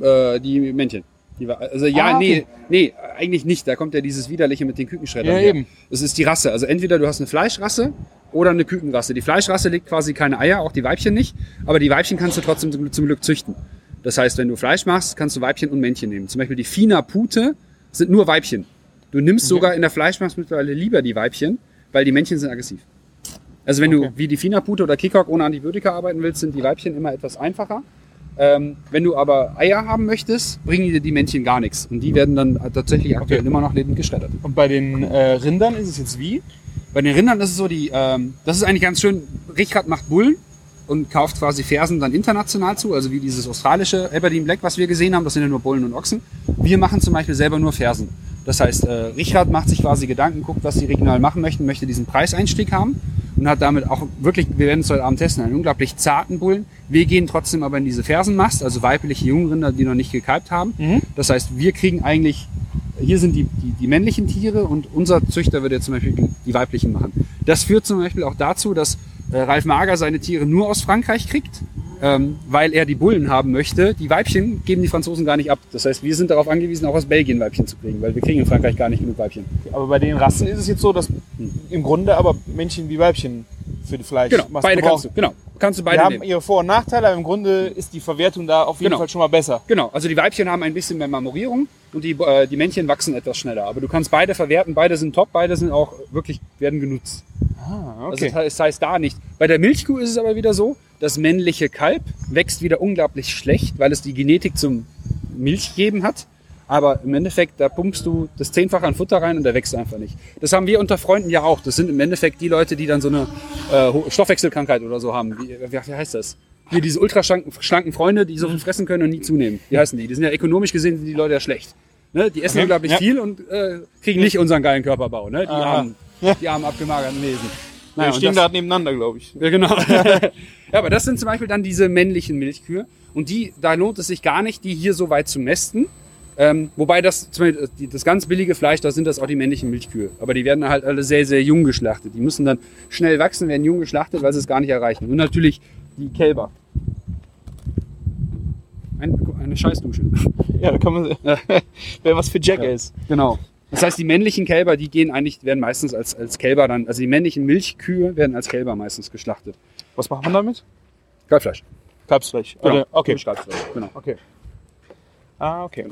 Äh, die Männchen. Die war, also ja, Ah, okay. nee, nee, eigentlich nicht. Da kommt ja dieses Widerliche mit den Kükenschreddern. Ja, her. eben. Das ist die Rasse. Also entweder du hast eine Fleischrasse oder eine Kükenrasse. Die Fleischrasse legt quasi keine Eier, auch die Weibchen nicht. Aber die Weibchen kannst du trotzdem zum, Glück züchten. Das heißt, wenn du Fleisch machst, kannst du Weibchen und Männchen nehmen. Zum Beispiel die Fina Pute sind nur Weibchen. Du nimmst sogar in der Fleischmachst mittlerweile lieber die Weibchen, weil die Männchen sind aggressiv. Also wenn du wie die Fina Pute oder Kikok ohne Antibiotika arbeiten willst, sind die Weibchen immer etwas einfacher. Ähm, wenn du aber Eier haben möchtest, bringen dir die Männchen gar nichts. Und die werden dann tatsächlich aktuell immer noch lebend geschreddert. Und bei den äh, Rindern ist es jetzt wie? Bei den Rindern ist es so, die, ähm, das ist eigentlich ganz schön, Richard macht Bullen und kauft quasi Fersen dann international zu, also wie dieses australische Aberdeen Black, was wir gesehen haben, das sind ja nur Bullen und Ochsen. Wir machen zum Beispiel selber nur Fersen. Das heißt, äh, Richard macht sich quasi Gedanken, guckt, was sie regional machen möchten, möchte diesen Preiseinstieg haben und hat damit auch wirklich, wir werden es heute Abend testen, einen unglaublich zarten Bullen. Wir gehen trotzdem aber in diese Fersenmast, also weibliche Jungrinder, die noch nicht gekalbt haben. Das heißt, wir kriegen eigentlich, hier sind die, die, die männlichen Tiere und unser Züchter würde jetzt zum Beispiel die, weiblichen machen. Das führt zum Beispiel auch dazu, dass äh, Ralf Mager seine Tiere nur aus Frankreich kriegt, ähm, weil er die Bullen haben möchte. Die Weibchen geben die Franzosen gar nicht ab. Das heißt, wir sind darauf angewiesen, auch aus Belgien Weibchen zu kriegen, weil wir kriegen in Frankreich gar nicht genug Weibchen. Aber bei den Rassen ist es jetzt so, dass im Grunde aber Männchen wie Weibchen für die Fleisch. Genau, beide gebraucht- kannst du, genau, kannst du Die beide haben nehmen. ihre Vor- und Nachteile, aber im Grunde ist die Verwertung da auf jeden Genau. Fall schon mal besser. Genau, also die Weibchen haben ein bisschen mehr Marmorierung und die, äh, die Männchen wachsen etwas schneller. Aber du kannst beide verwerten, beide sind top, beide sind auch wirklich, werden genutzt. Ah, Also das heißt, das heißt da nicht. Bei der Milchkuh ist es aber wieder so, das männliche Kalb wächst wieder unglaublich schlecht, weil es die Genetik zum Milchgeben hat. Aber im Endeffekt, da pumpst du das Zehnfache an Futter rein und der wächst einfach nicht. Das haben wir unter Freunden ja auch. Das sind im Endeffekt die Leute, die dann so eine äh, Stoffwechselkrankheit oder so haben. Wie, wie, heißt das? Hier diese ultraschlanken schlanken Freunde, die so viel fressen können und nie zunehmen. Wie heißen die? Die sind ja ökonomisch gesehen sind die Leute ja schlecht. Ne? Die essen Okay, unglaublich ja. viel und äh, kriegen nicht unseren geilen Körperbau. Ne? Die, Aha. armen, die armen abgemagerten Wesen. Wir Naja, und stehen das- da nebeneinander, glaube ich. ja, genau. ja, aber das sind zum Beispiel dann diese männlichen Milchkühe. Und die, da lohnt es sich gar nicht, die hier so weit zu mästen. Ähm, wobei das, zum Beispiel, die- das ganz billige Fleisch, da sind das auch die männlichen Milchkühe. Aber die werden halt alle sehr, sehr jung geschlachtet. Die müssen dann schnell wachsen, werden jung geschlachtet, weil sie es gar nicht erreichen. Und natürlich die Kälber. Ein, eine Scheißdusche. Ja, da kann man. Wäre was für Jackass. Genau. Das heißt, die männlichen Kälber, die gehen eigentlich, werden meistens als, als Kälber dann, also die männlichen Milchkühe werden als Kälber meistens geschlachtet. Was macht man damit? Kalbfleisch. Kalbsfleisch. Genau. Okay. Kalbsfleisch, genau. Okay. Ah, okay.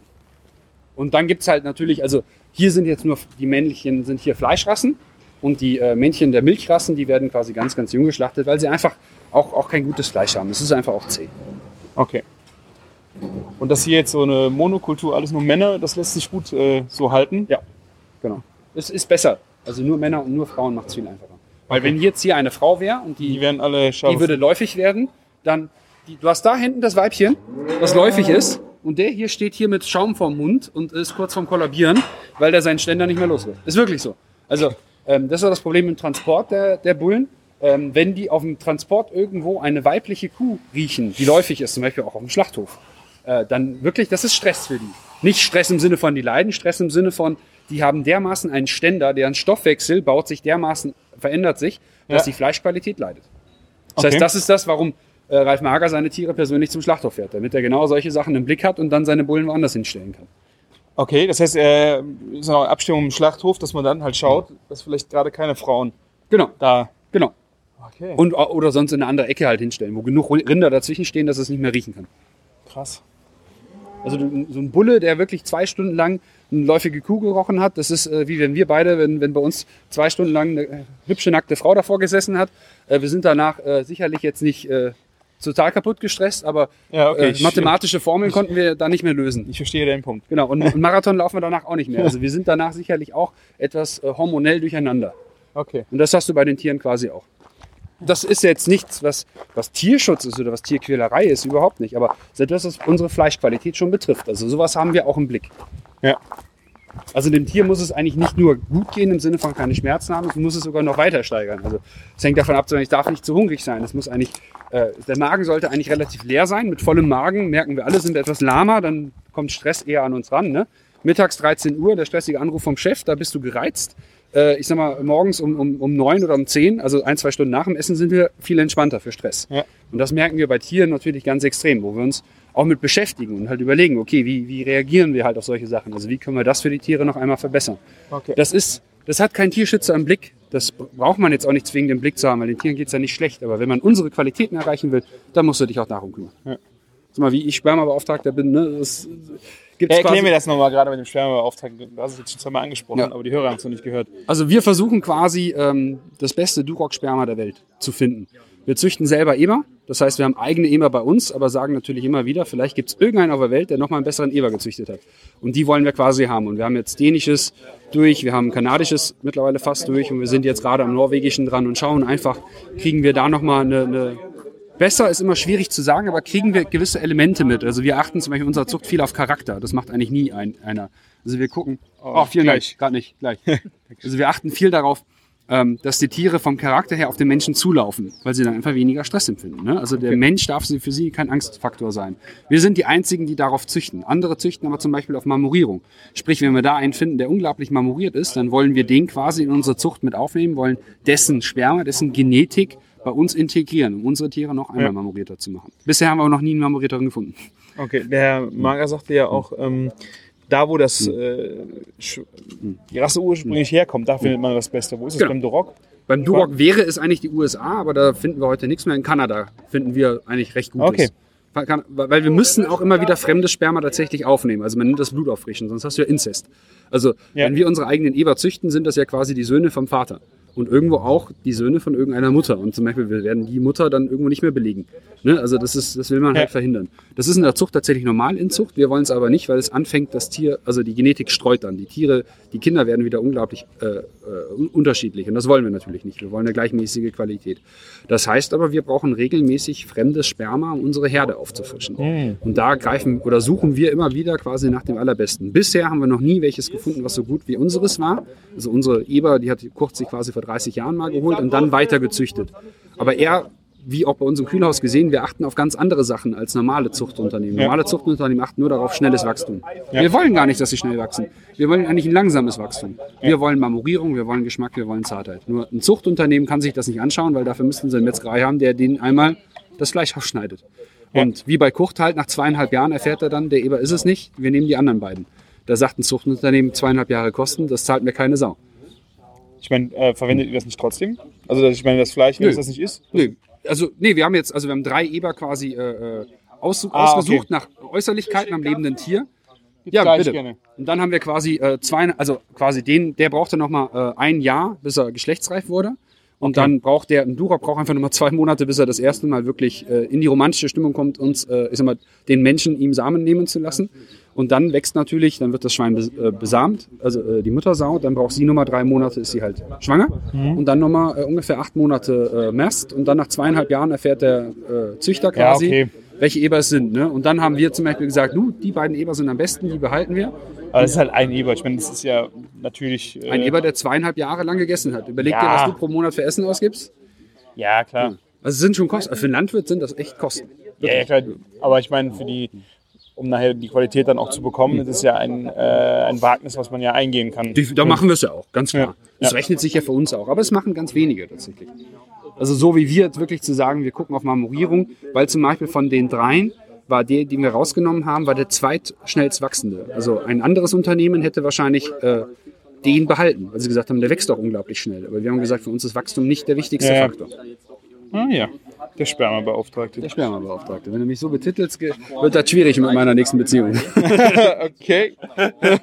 Und dann gibt's halt natürlich, also hier sind jetzt nur, die männlichen sind hier Fleischrassen und die äh, Männchen der Milchrassen, die werden quasi ganz, ganz jung geschlachtet, weil sie einfach auch, auch kein gutes Fleisch haben. Es ist einfach auch zäh. Okay. Und das hier jetzt so eine Monokultur, alles nur Männer, das lässt sich gut äh, so halten. Ja, genau. Es ist besser. Also nur Männer und nur Frauen macht's viel einfacher. Weil wenn jetzt hier eine Frau wäre und die, Die werden alle scharf. die würde läufig werden, dann, die, du hast da hinten das Weibchen, was läufig ist, und der hier steht hier mit Schaum vorm Mund und ist kurz vorm Kollabieren, weil der seinen Ständer nicht mehr los wird. Ist wirklich so. Also, ähm, das war das Problem im Transport der, der Bullen. Ähm, wenn die auf dem Transport irgendwo eine weibliche Kuh riechen, die läufig ist, zum Beispiel auch auf dem Schlachthof, äh, dann wirklich, das ist Stress für die. Nicht Stress im Sinne von, die leiden, Stress im Sinne von, die haben dermaßen einen Ständer, deren Stoffwechsel baut sich dermaßen, verändert sich, dass Ja. die Fleischqualität leidet. Das Okay. heißt, das ist das, warum äh, Ralf Mager seine Tiere persönlich zum Schlachthof fährt, damit er genau solche Sachen im Blick hat und dann seine Bullen woanders hinstellen kann. Okay, das heißt, äh, ist eine Abstimmung im Schlachthof, dass man dann halt schaut, dass vielleicht gerade keine Frauen Genau, da. genau. Okay. Und, oder sonst in eine andere Ecke halt hinstellen, wo genug Rinder dazwischen stehen, dass es nicht mehr riechen kann. Krass. Also so ein Bulle, der wirklich zwei Stunden lang eine läufige Kuh gerochen hat, das ist äh, wie wenn wir beide, wenn, wenn bei uns zwei Stunden lang eine äh, hübsche nackte Frau davor gesessen hat. Äh, wir sind danach äh, sicherlich jetzt nicht äh, total kaputt gestresst, aber Ja, okay. äh, mathematische Formeln konnten wir da nicht mehr lösen. ich verstehe deinen Punkt. Genau, und, und Marathon laufen wir danach auch nicht mehr. Also wir sind danach sicherlich auch etwas äh, hormonell durcheinander. Okay. Und das hast du bei den Tieren quasi auch. Das ist jetzt nichts, was, was Tierschutz ist oder was Tierquälerei ist, überhaupt nicht. Aber das ist etwas, was unsere Fleischqualität schon betrifft. Also sowas haben wir auch im Blick. Ja. Also dem Tier muss es eigentlich nicht nur gut gehen im Sinne von keine Schmerzen haben, es muss es sogar noch weiter steigern. Also es hängt davon ab, ich darf nicht zu hungrig sein. Es muss eigentlich, äh, der Magen sollte eigentlich relativ leer sein. Mit vollem Magen merken wir alle, sind wir etwas lahmer, dann kommt Stress eher an uns ran. Ne? Mittags 13 Uhr, der stressige Anruf vom Chef, da bist du gereizt. Äh, ich sag mal, morgens um, um, um 9 oder um 10, also ein, zwei Stunden nach dem Essen, sind wir viel entspannter für Stress. Ja. Und das merken wir bei Tieren natürlich ganz extrem, wo wir uns auch mit beschäftigen und halt überlegen, okay, wie, wie reagieren wir halt auf solche Sachen? Also wie können wir das für die Tiere noch einmal verbessern? Okay. Das ist, das hat kein Tierschützer im Blick. Das braucht man jetzt auch nicht zwingend im Blick zu haben, weil den Tieren geht's ja nicht schlecht. Aber wenn man unsere Qualitäten erreichen will, dann musst du dich auch darum kümmern. Ja. Sag mal, wie ich Spermabeauftragter bin, ne? Das gibt's Ja, erklär mir das nochmal gerade mit dem Spermabeauftrag. Du hast es jetzt schon zweimal angesprochen, Ja. aber die Hörer haben es noch nicht gehört. Also wir versuchen quasi ähm, das beste Duroc-Sperma der Welt zu finden. Wir züchten selber Eber, das heißt, wir haben eigene Eber bei uns, aber sagen natürlich immer wieder, vielleicht gibt es irgendeinen auf der Welt, der nochmal einen besseren Eber gezüchtet hat. Und die wollen wir quasi haben. Und wir haben jetzt dänisches durch, wir haben kanadisches mittlerweile fast durch und wir sind jetzt gerade am norwegischen dran und schauen einfach, kriegen wir da nochmal eine, eine Besser ist immer schwierig zu sagen, aber kriegen wir gewisse Elemente mit. Also wir achten zum Beispiel in unserer Zucht viel auf Charakter. Das macht eigentlich nie ein, einer. Also wir gucken. Oh, vielen gleich. Dank. Gerade nicht, gleich. also wir achten viel darauf, ähm, dass die Tiere vom Charakter her auf den Menschen zulaufen, weil sie dann einfach weniger Stress empfinden. Ne? Also der Mensch darf für sie kein Angstfaktor sein. Wir sind die Einzigen, die darauf züchten. Andere züchten aber zum Beispiel auf Marmorierung. Sprich, wenn wir da einen finden, der unglaublich marmoriert ist, dann wollen wir den quasi in unsere Zucht mit aufnehmen, wollen dessen Sperma, dessen Genetik bei uns integrieren, um unsere Tiere noch einmal Ja. marmorierter zu machen. Bisher haben wir aber noch nie einen marmorierteren gefunden. Okay, der Herr Mager sagte ja auch, ähm, da wo das äh, Sch- die Rasse ursprünglich herkommt, da findet man das Beste. Wo ist es Genau. beim Duroc? Beim Duroc wäre es eigentlich die USA, aber da finden wir heute nichts mehr. In Kanada finden wir eigentlich recht Gutes. Okay. Weil wir müssen auch immer wieder fremdes Sperma tatsächlich aufnehmen. Also man nennt das Blut auffrischen, sonst hast du ja Inzest. Also Ja. wenn wir unsere eigenen Eber züchten, sind das ja quasi die Söhne vom Vater. Und irgendwo auch die Söhne von irgendeiner Mutter. Und zum Beispiel wir werden die Mutter dann irgendwo nicht mehr belegen. Ne? Also das ist, das will man halt verhindern. Das ist in der Zucht tatsächlich normal in Zucht. Wir wollen es aber nicht, weil es anfängt, das Tier, also die Genetik streut dann. Die Tiere, die Kinder werden wieder unglaublich äh, äh, un- unterschiedlich. Und das wollen wir natürlich nicht. Wir wollen eine gleichmäßige Qualität. Das heißt aber, wir brauchen regelmäßig fremdes Sperma, um unsere Herde aufzufrischen. Und da greifen oder suchen wir immer wieder quasi nach dem Allerbesten. Bisher haben wir noch nie welches gefunden, was so gut wie unseres war. Also unsere Eber, die hat Kurt sich quasi vor 30 Jahren mal geholt und dann weiter gezüchtet. Aber er, wie auch bei uns im Kühlhaus gesehen, wir achten auf ganz andere Sachen als normale Zuchtunternehmen. Normale Zuchtunternehmen achten nur darauf schnelles Wachstum. Wir wollen gar nicht, dass sie schnell wachsen. Wir wollen eigentlich ein langsames Wachstum. Wir wollen Marmorierung, wir wollen Geschmack, wir wollen Zartheit. Nur ein Zuchtunternehmen kann sich das nicht anschauen, weil dafür müssten sie eine Metzgerei haben, der denen einmal das Fleisch aufschneidet. Und wie bei Kurt halt, nach zweieinhalb Jahren erfährt er dann, der Eber ist es nicht, wir nehmen die anderen beiden. Da sagt ein Zuchtunternehmen, zweieinhalb Jahre Kosten, das zahlt mir keine Sau. Ich meine, äh, verwendet ihr das nicht trotzdem? Also ich meine, das Fleisch, wenn Nö. es das nicht ist? Nee, also nee, wir haben jetzt, also wir haben drei Eber quasi äh, äh, aus, Ah, ausgesucht nach Äußerlichkeiten am lebenden Tier. Ja, bitte. gerne. Und dann haben wir quasi äh, zwei, also quasi den, der brauchte noch mal äh, ein Jahr, bis er geschlechtsreif wurde. Und dann braucht der, ein Duroc braucht einfach nochmal zwei Monate, bis er das erste Mal wirklich äh, in die romantische Stimmung kommt, uns, äh, ich sag mal, den Menschen ihm Samen nehmen zu lassen. Und dann wächst natürlich, dann wird das Schwein äh, besamt, also äh, die Muttersau, dann braucht sie nochmal drei Monate, ist sie halt schwanger. Und dann nochmal äh, ungefähr acht Monate äh, Mast. Und dann nach zweieinhalb Jahren erfährt der äh, Züchter Ja, quasi, okay. welche Eber es sind. Ne? Und dann haben wir zum Beispiel gesagt, nu, die beiden Eber sind am besten, die behalten wir. Aber das ist halt ein Eber. Ich meine, das ist ja natürlich. Äh, Ein Eber, der zweieinhalb Jahre lang gegessen hat. Überleg dir, Ja. was du pro Monat für Essen ausgibst. Ja, klar. Also es sind schon Kosten. Für einen Landwirt sind das echt Kosten. Ja, ja, klar. Aber ich meine, für die, um nachher die Qualität dann auch zu bekommen, das ist ja ein, äh, ein Wagnis, was man ja eingehen kann. Da machen wir es ja auch, ganz klar. Das Ja. rechnet sich ja für uns auch. Aber es machen ganz wenige tatsächlich. Also so wie wir jetzt wirklich zu sagen, wir gucken auf Marmorierung, weil zum Beispiel von den dreien war der, den wir rausgenommen haben, war der zweitschnellst wachsende. Also ein anderes Unternehmen hätte wahrscheinlich äh, den behalten, weil sie gesagt haben, der wächst doch unglaublich schnell. Aber wir haben gesagt, für uns ist Wachstum nicht der wichtigste Ja. Faktor. Ah ja, der Spermabeauftragte. Der Spermabeauftragte. Wenn du mich so betitelst, wird das schwierig mit meiner nächsten Beziehung. okay.